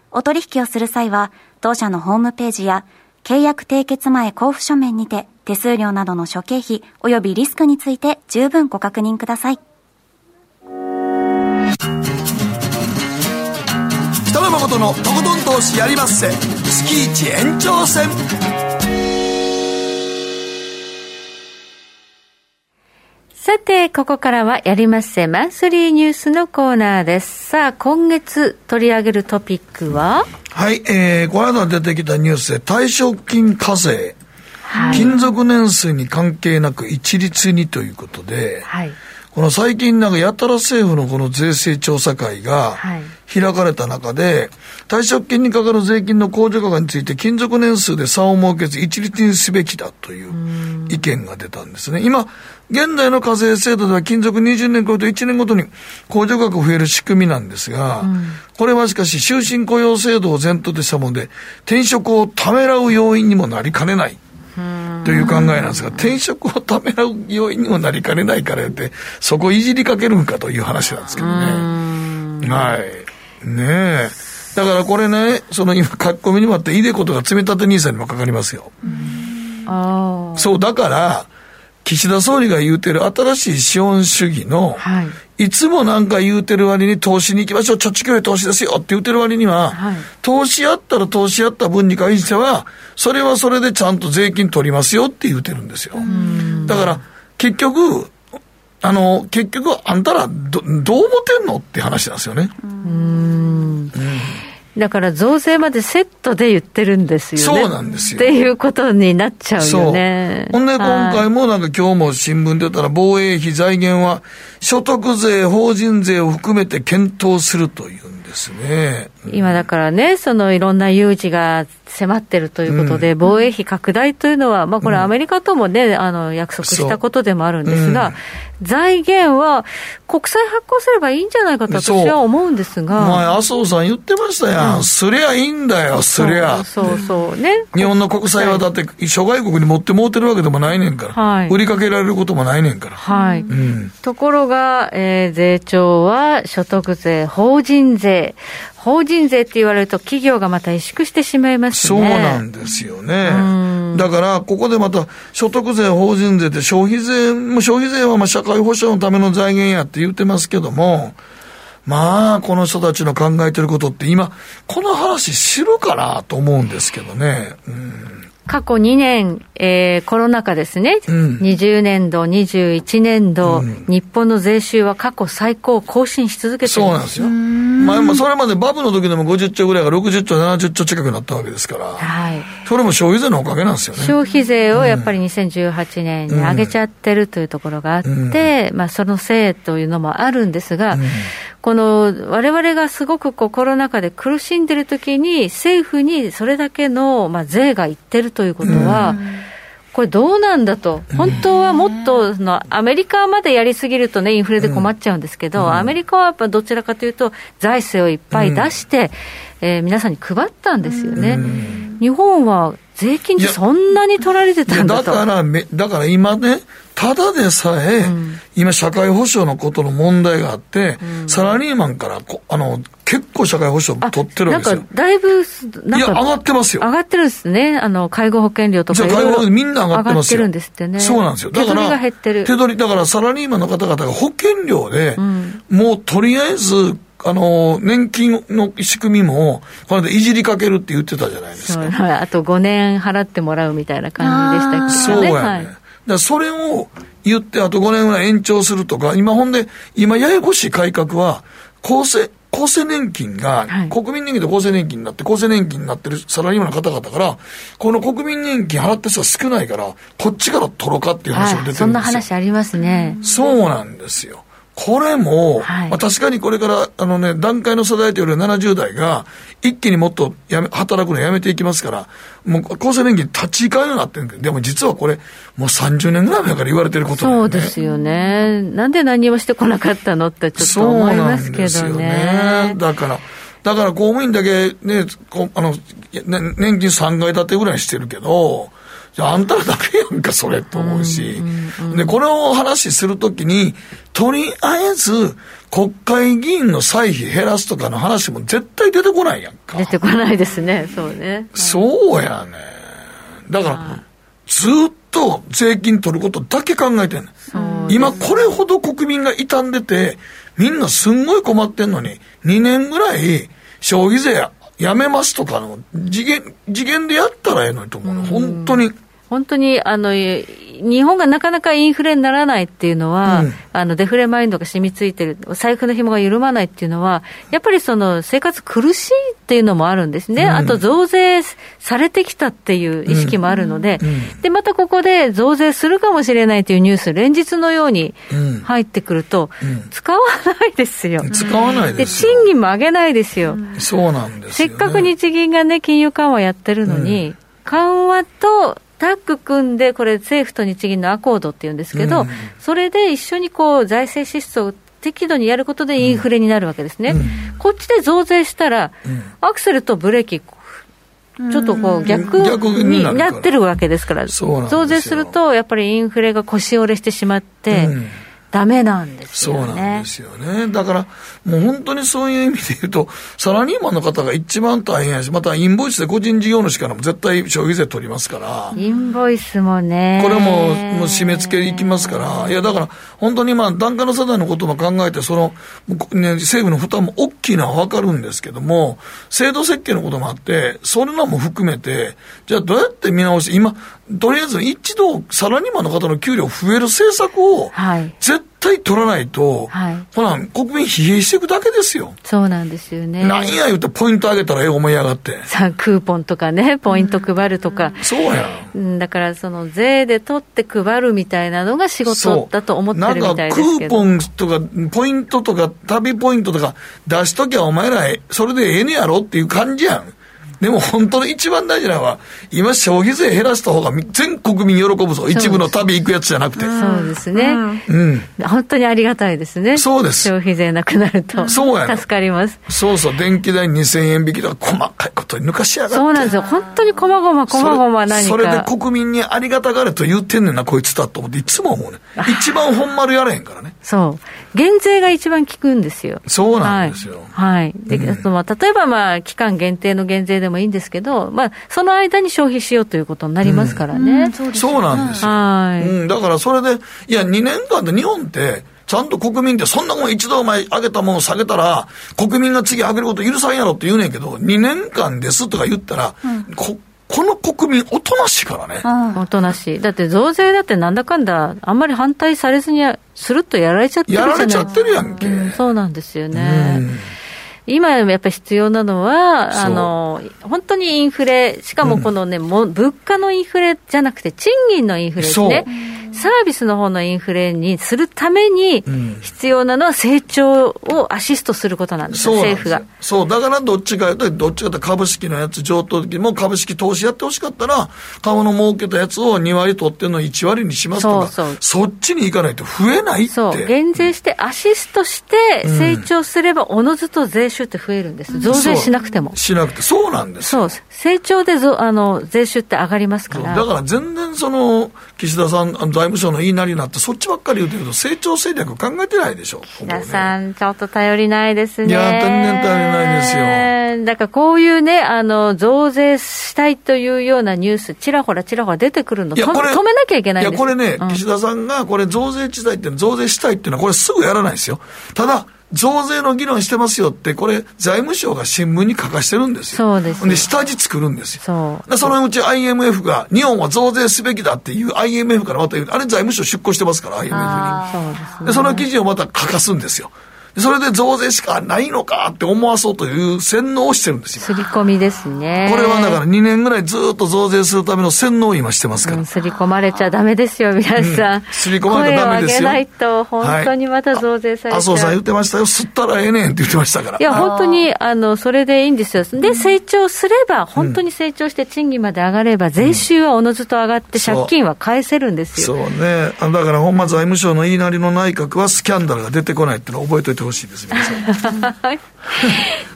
お取引をする際は、当社のホームページや契約締結前交付書面にて手数料などの諸経費及びリスクについて十分ご確認ください。北野誠のとことん投資やりまっせ月一延長戦さて、ここからはやりまっせマンスリーニュースのコーナーです。さあ、今月取り上げるトピックは？はい、えー、この間出てきたニュースで退職金課税、はい、勤続年数に関係なく一律にということで、はい、この最近なんかやたら政府のこの税制調査会が開かれた中で、退職金にかかる税金の控除額について勤続年数で差を設けず一律にすべきだという意見が出たんですね。今、現在の課税制度では勤続20年超えると1年ごとに控除額増える仕組みなんですが、これはしかし終身雇用制度を前提としたもので、転職をためらう要因にもなりかねない。という考えなんですが、転職をためらう要因にもなりかねないからって、そこいじりかけるんかという話なんですけどね。はい。ねえ。だからこれね、その今、書き込みにもあって、いでことが積み立て NISA にもかかりますよ。そう、だから、岸田総理が言うてる新しい資本主義の、はい、いつもなんか言うてる割に投資に行きましょう、貯蓄より投資ですよって言うてる割には、はい、投資あったら投資あった分に関しては、それはそれでちゃんと税金取りますよって言うてるんですよ。だから、結局、あの、結局、あんたらど、どう思ってんのって話なんですよね。うん。だから増税までセットで言ってるんですよね。そうなんですよ。っていうことになっちゃうよね。ほんで今回もなんか今日も新聞でたら防衛費財源は所得税、法人税を含めて検討するというんですね。今だからね、そのいろんな有事が迫ってるということで、うん、防衛費拡大というのは、まあこれアメリカともね、あの約束したことでもあるんですが、財源は国債発行すればいいんじゃないかと私は思うんですが。前、麻生さん言ってましたやん。うん、すりゃいいんだよ、すりゃ。そうそうね。日本の国債はだって諸外国に持ってもうてるわけでもないねんから。はい、売りかけられることもないねんから。はい。うん、ところが、えー、税調は所得税、法人税、法人税って言われると、企業がまた萎縮してしまいますね。そうなんですよね。だから、ここでまた、所得税、法人税って消費税、も消費税はまあ社会保障のための財源やって言ってますけども、まあ、この人たちの考えてることって今、この話知るかなと思うんですけどね。うん過去2年、えー、コロナ禍ですね、うん、20年度、21年度、うん、日本の税収は過去最高を更新し続けてそうなんですよ。まあ、それまでバブの時でも50兆ぐらいが60兆、70兆近くなったわけですから、はい、それも消費税のおかげなんですよね。消費税をやっぱり2018年に上げちゃってるというところがあって、うん、まあ、そのせいというのもあるんですが、このわれわれがすごくこうコロナ禍で苦しんでる時に、政府にそれだけのまあ税がいってるということは、これどうなんだと、本当はもっとのアメリカまでやりすぎるとね、インフレで困っちゃうんですけど、アメリカはやっぱどちらかというと、財政をいっぱい出して、えー、皆さんに配ったんですよね。日本は税金ってそんなに取られてたんだとだからだから今ね、ただでさえ、うん、今、社会保障のことの問題があって、うん、サラリーマンからこあの結構社会保障取ってるわけですよ。なんかだいぶ、いや、上がってますよ。上がってるんですね。あの、介護保険料とか。介護保険みんな上がってますよ。上がってるんですってね。そうなんですよ。だから。手取り、だからサラリーマンの方々が保険料で、うん、もうとりあえず、あの、年金の仕組みも、この間いじりかけるって言ってたじゃないですか。はい、あと5年払ってもらうみたいな感じでしたけどね。そうやね。はい、だそれを言って、あと5年ぐらい延長するとか、今ほんで、今ややこしい改革は、厚生、厚生年金が、国民年金と厚生年金になって、厚生年金になってるサラリーマンの方々から、この国民年金払って人は少ないから、こっちから取ろうかっていう話が出てるんですよ。そんな話ありますね。そうなんですよ。これも、はい、まあ、確かにこれから、あのね、段階の世代というより70代が、一気にもっとやめ、働くのやめていきますから、もう厚生年金立ち行かんようになってるんで、でも実はこれ、もう30年ぐらい前から言われてることだよね。そうですよね。なんで何もしてこなかったのってちょっと思いますけどね。ね。だから、だから公務員だけね、こあの、年金3階建てぐらいしてるけど、じゃあ、あんたらだけやんか、それと思うし。で、これを話するときに、とりあえず、国会議員の歳費減らすとかの話も絶対出てこないやんか。出てこないですね、そうね。そうやね。だから、ずっと税金取ることだけ考えてんねん。今、これほど国民が傷んでて、みんなすんごい困ってんのに、2年ぐらい消費税やめますとかの次元、次元でやったらええのにと思うの、本当に。本当にあの日本がなかなかインフレにならないっていうのは、うん、あのデフレマインドが染みついてる、財布の紐が緩まないっていうのは、やっぱりその生活苦しいっていうのもあるんですね、うん、あと増税されてきたっていう意識もあるので、うん、でまたここで増税するかもしれないというニュース、連日のように入ってくると、使わないですよ。使わないです賃金も上げないですよ。そうなんです、ね、せっかく日銀がね、金融緩和やってるのに、緩和とタッグ組んで、これ、政府と日銀のアコードっていうんですけど、うん、それで一緒にこう財政支出を適度にやることでインフレになるわけですね、うん、こっちで増税したら、アクセルとブレーキ、ちょっとこう逆になってるわけですから、増税すると、やっぱりインフレが腰折れしてしまって。ダメなんですよね。そうなんですよね。だから、もう本当にそういう意味で言うと、サラリーマンの方が一番大変やし、またインボイスで個人事業主からも絶対消費税取りますから。インボイスもね。これも、もう締め付けいきますから。いや、だから、本当にまあ、段階の世代のことも考えて、その、ね、政府の負担も大きいのはわかるんですけども、制度設計のこともあって、それらも含めて、じゃあどうやって見直して、今、とりあえず一度、サラリーマンの方の給料増える政策を、はい、絶対取らないと、はい、ほら、国民疲弊していくだけですよ。そうなんですよね。何や言うてポイント上げたらええ思いやがって。さあ、クーポンとかね、ポイント配るとか。うん、そうや。だから、その税で取って配るみたいなのが仕事だと思ってるみたいですけど。なんかクーポンとか、ポイントとか、旅ポイントとか出しときゃお前ら、それでええねやろっていう感じやん。でも本当の一番大事なのは、今消費税減らした方が全国民喜ぶぞ。一部の旅行くやつじゃなくて。そうですね。うん。本当にありがたいですね。そうです。消費税なくなると。そうや助かります。そうそう。電気代2000円引きとか細かいことに抜かしやがって。そうなんですよ。本当に細々細々何かそれで国民にありがたがれと言ってんねんな、こいつだと思って、いつも思うね。一番本丸やれへんからね。そう。減税が一番効くんですよ。そうなんですよ。はい。はい、で、うん、まあ、例えばまあ、期間限定の減税でもいいんですけど、まあ、その間に消費しようということになりますからね。うん、そうそうなんですよ。はい、うん。だからそれで、いや、2年間で日本って、ちゃんと国民ってそんなもん一度前上げたものを下げたら、国民が次上げること許さんやろって言うねんけど、2年間ですとか言ったら、うん、ここの国民、おとなしいからね。おとなしい。だって増税だってなんだかんだ、あんまり反対されずに、するっとやられちゃってるやられちゃってるやんけ。うん、そうなんですよね。うん今やっぱり必要なのは、あの本当にインフレ、しかもこのね、うん、も物価のインフレじゃなくて、賃金のインフレですね。サービスの方のインフレにするために必要なのは成長をアシストすることなんですよ、政府が。そう、だからどっちかとどっちかと株式のやつ、上等的も株式投資やってほしかったら、株の儲けたやつを2割取ってるのを1割にしますとか、そうそっちに行かないと増えないって。そう、減税してアシストして成長すれば、おのずと税収って増えるんです。増税しなくても。しなくて、そうなんですそう、成長でぞあの税収って上がりますから。だから全然その、岸田さん、財務省の言いなりになって、そっちばっかり言うてると、成長戦略考えてないでしょ。皆さん、ちょっと頼りないですね。いや、全然頼りないですよ。だからこういうね、あの、増税したいというようなニュース、ちらほらちらほら出てくるの、いやこれ止めなきゃいけないいや、これね、うん、岸田さんが、これ増税地帯って、増税したいっていうのは、これすぐやらないですよ。ただ、増税の議論してますよって、これ、財務省が新聞に書かしてるんですよ。そうです、で、下地作るんですよ。そう。そのうち IMF が、日本は増税すべきだっていう IMF からまた言う、あれ財務省出向してますから、IMF に。そうです、ね、で、その記事をまた書かすんですよ。それで増税しかないのかって思わそうという洗脳をしてるんですよ。刷り込みですね。これはだから2年ぐらいずっと増税するための洗脳を今してますから。うん、刷り込まれちゃダメですよ、皆さん。うん、刷り込まれちゃダメですよ。声を上げないと、本当にまた増税されちゃう。麻生さん言ってましたよ。吸ったらええねんって言ってましたから。いや、本当に、あの、それでいいんですよ。で、成長すれば、本当に成長して賃金まで上がれば、税収はおのずと上がって、借金は返せるんですよ。そうね。だから、本間財務省の言いなりの内閣はスキャンダルが出てこないっていうのを覚えておいてほしいです、皆さん。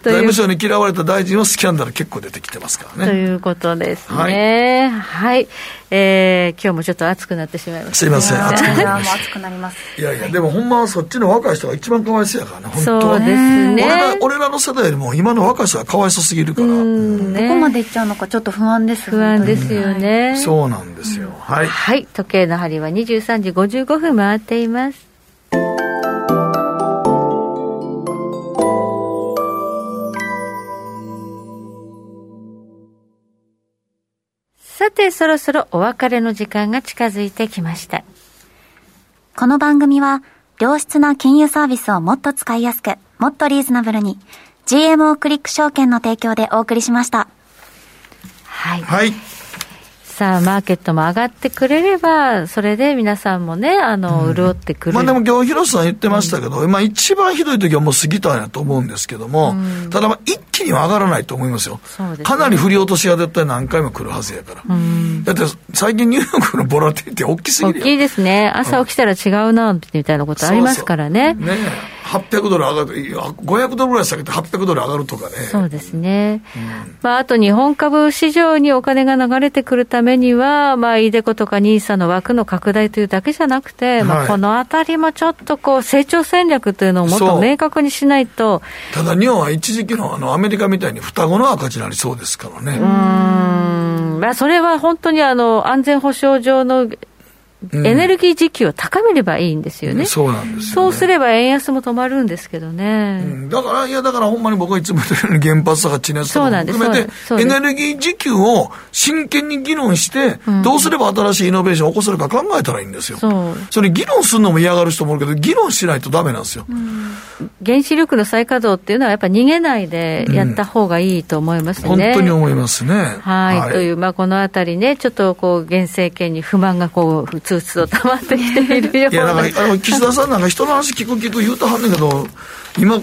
財務省に嫌われた大臣はスキャンダル結構出てきてますからね。ということですね。はい。はい、えー、今日もちょっと暑くなってしまいました、すいません、暑くなります。暑くなります。いやいや、でもほんまはそっちの若い人が一番かわいそうやからね、本当そうですね。俺ら俺らの世代よりも今の若い人がかわいそうすぎるから。ね、どこまでいっちゃうのかちょっと不安です不安ですよね。そうなんですよ。はい。はい。時計の針は23時55分回っています。さて、そろそろお別れの時間が近づいてきました。この番組は、良質な金融サービスをもっと使いやすく、もっとリーズナブルに、GMO クリック証券の提供でお送りしました。はい。はい。さあ、マーケットも上がってくれれば、それで皆さんもね、あの、潤ってくる。まあでも今日、広瀬さん言ってましたけど、うん、まあ一番ひどい時はもう過ぎたんやと思うんですけども、うん、ただまあ一気には上がらないと思いますよ。すね、かなり振り落としが絶対何回も来るはずやから。うん、だって最近ニューヨークのボラティティ大きすぎる大きいですね。朝起きたら違うな、みたいなことありますからね。そうそうね800ドル上がる、500ドルぐらい下げて800ドル上がるとかね。そうですね。うん、まあ、あと日本株市場にお金が流れてくるためには、まあ、イデコとかニーサの枠の拡大というだけじゃなくて、はい、まあ、このあたりもちょっとこう、成長戦略というのをもっと明確にしないと。ただ、日本は一時期のあの、アメリカみたいに双子の赤字になりそうですからね。うん。まあ、それは本当にあの、安全保障上のエネルギー需給を高めればいいんですよね、うん、そうなんです、ね、そうすれば円安も止まるんですけどね、うん、だから、いや、だからほんまに僕はいつも言ってるように原発とか地熱とか含めて、エネルギー需給を真剣に議論して、どうすれば新しいイノベーションを起こせるか考えたらいいんですよ、それ議論するのも嫌がる人もいるけど、議論しないとだめなんですよ、原子力の再稼働っていうのは、やっぱり逃げないでやった方がいいと思いますね、本当に思いますね。はい、はい、という、まあ、このあたりね、ちょっとこう現政権に不満がこうふつふつとたまってきているよういやだからあの岸田さんなんか人の話聞く聞く言うたはんねんけど今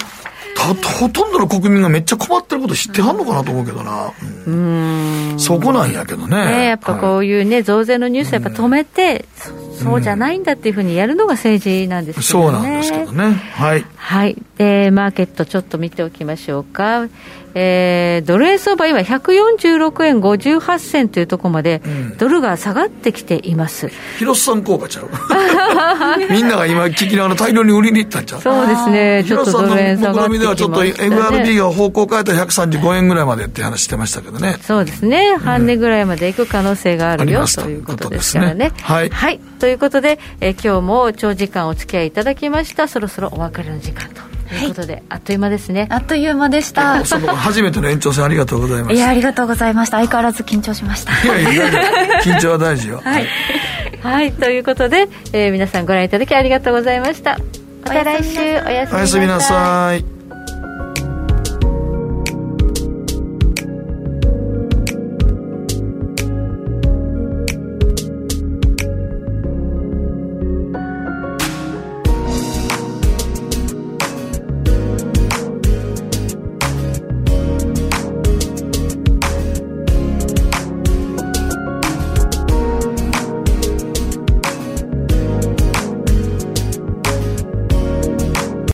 ほとんどの国民がめっちゃ困ってること知ってはんのかなと思うけどな、うん、そこなんやけどね、ね、やっぱこういうね、はい、増税のニュースやっぱ止めて、うん、そうじゃないんだっていうふうにやるのが政治なんですけどね、そうなんですけどね。はい、はい、でマーケットちょっと見ておきましょうか。えー、ドル円相場、今、146円58銭というところまで、ドルが下がってきています、うん、広瀬さん効果ちゃう。みんなが今、聞きながら大量に売りに行ったんちゃう。そうですね、ちょっとドル円下がってきました、ね、ではちょっと FRB が方向変えたら135円ぐらいまでって話してましたけどね、そうですね、半値ぐらいまでいく可能性があるよ、ということですからね。はい、はい、ということで、えー、今日も長時間お付き合いいただきました、そろそろお別れの時間と。ということで、はい、あっという間ですね。あっという間でした。初めての延長戦ありがとうございましたいやありがとうございました。相変わらず緊張しました。いやいや 緊張は大事よ。はい、はい、ということで、えー、皆さんご覧いただきありがとうございました。また来週おやすみなさい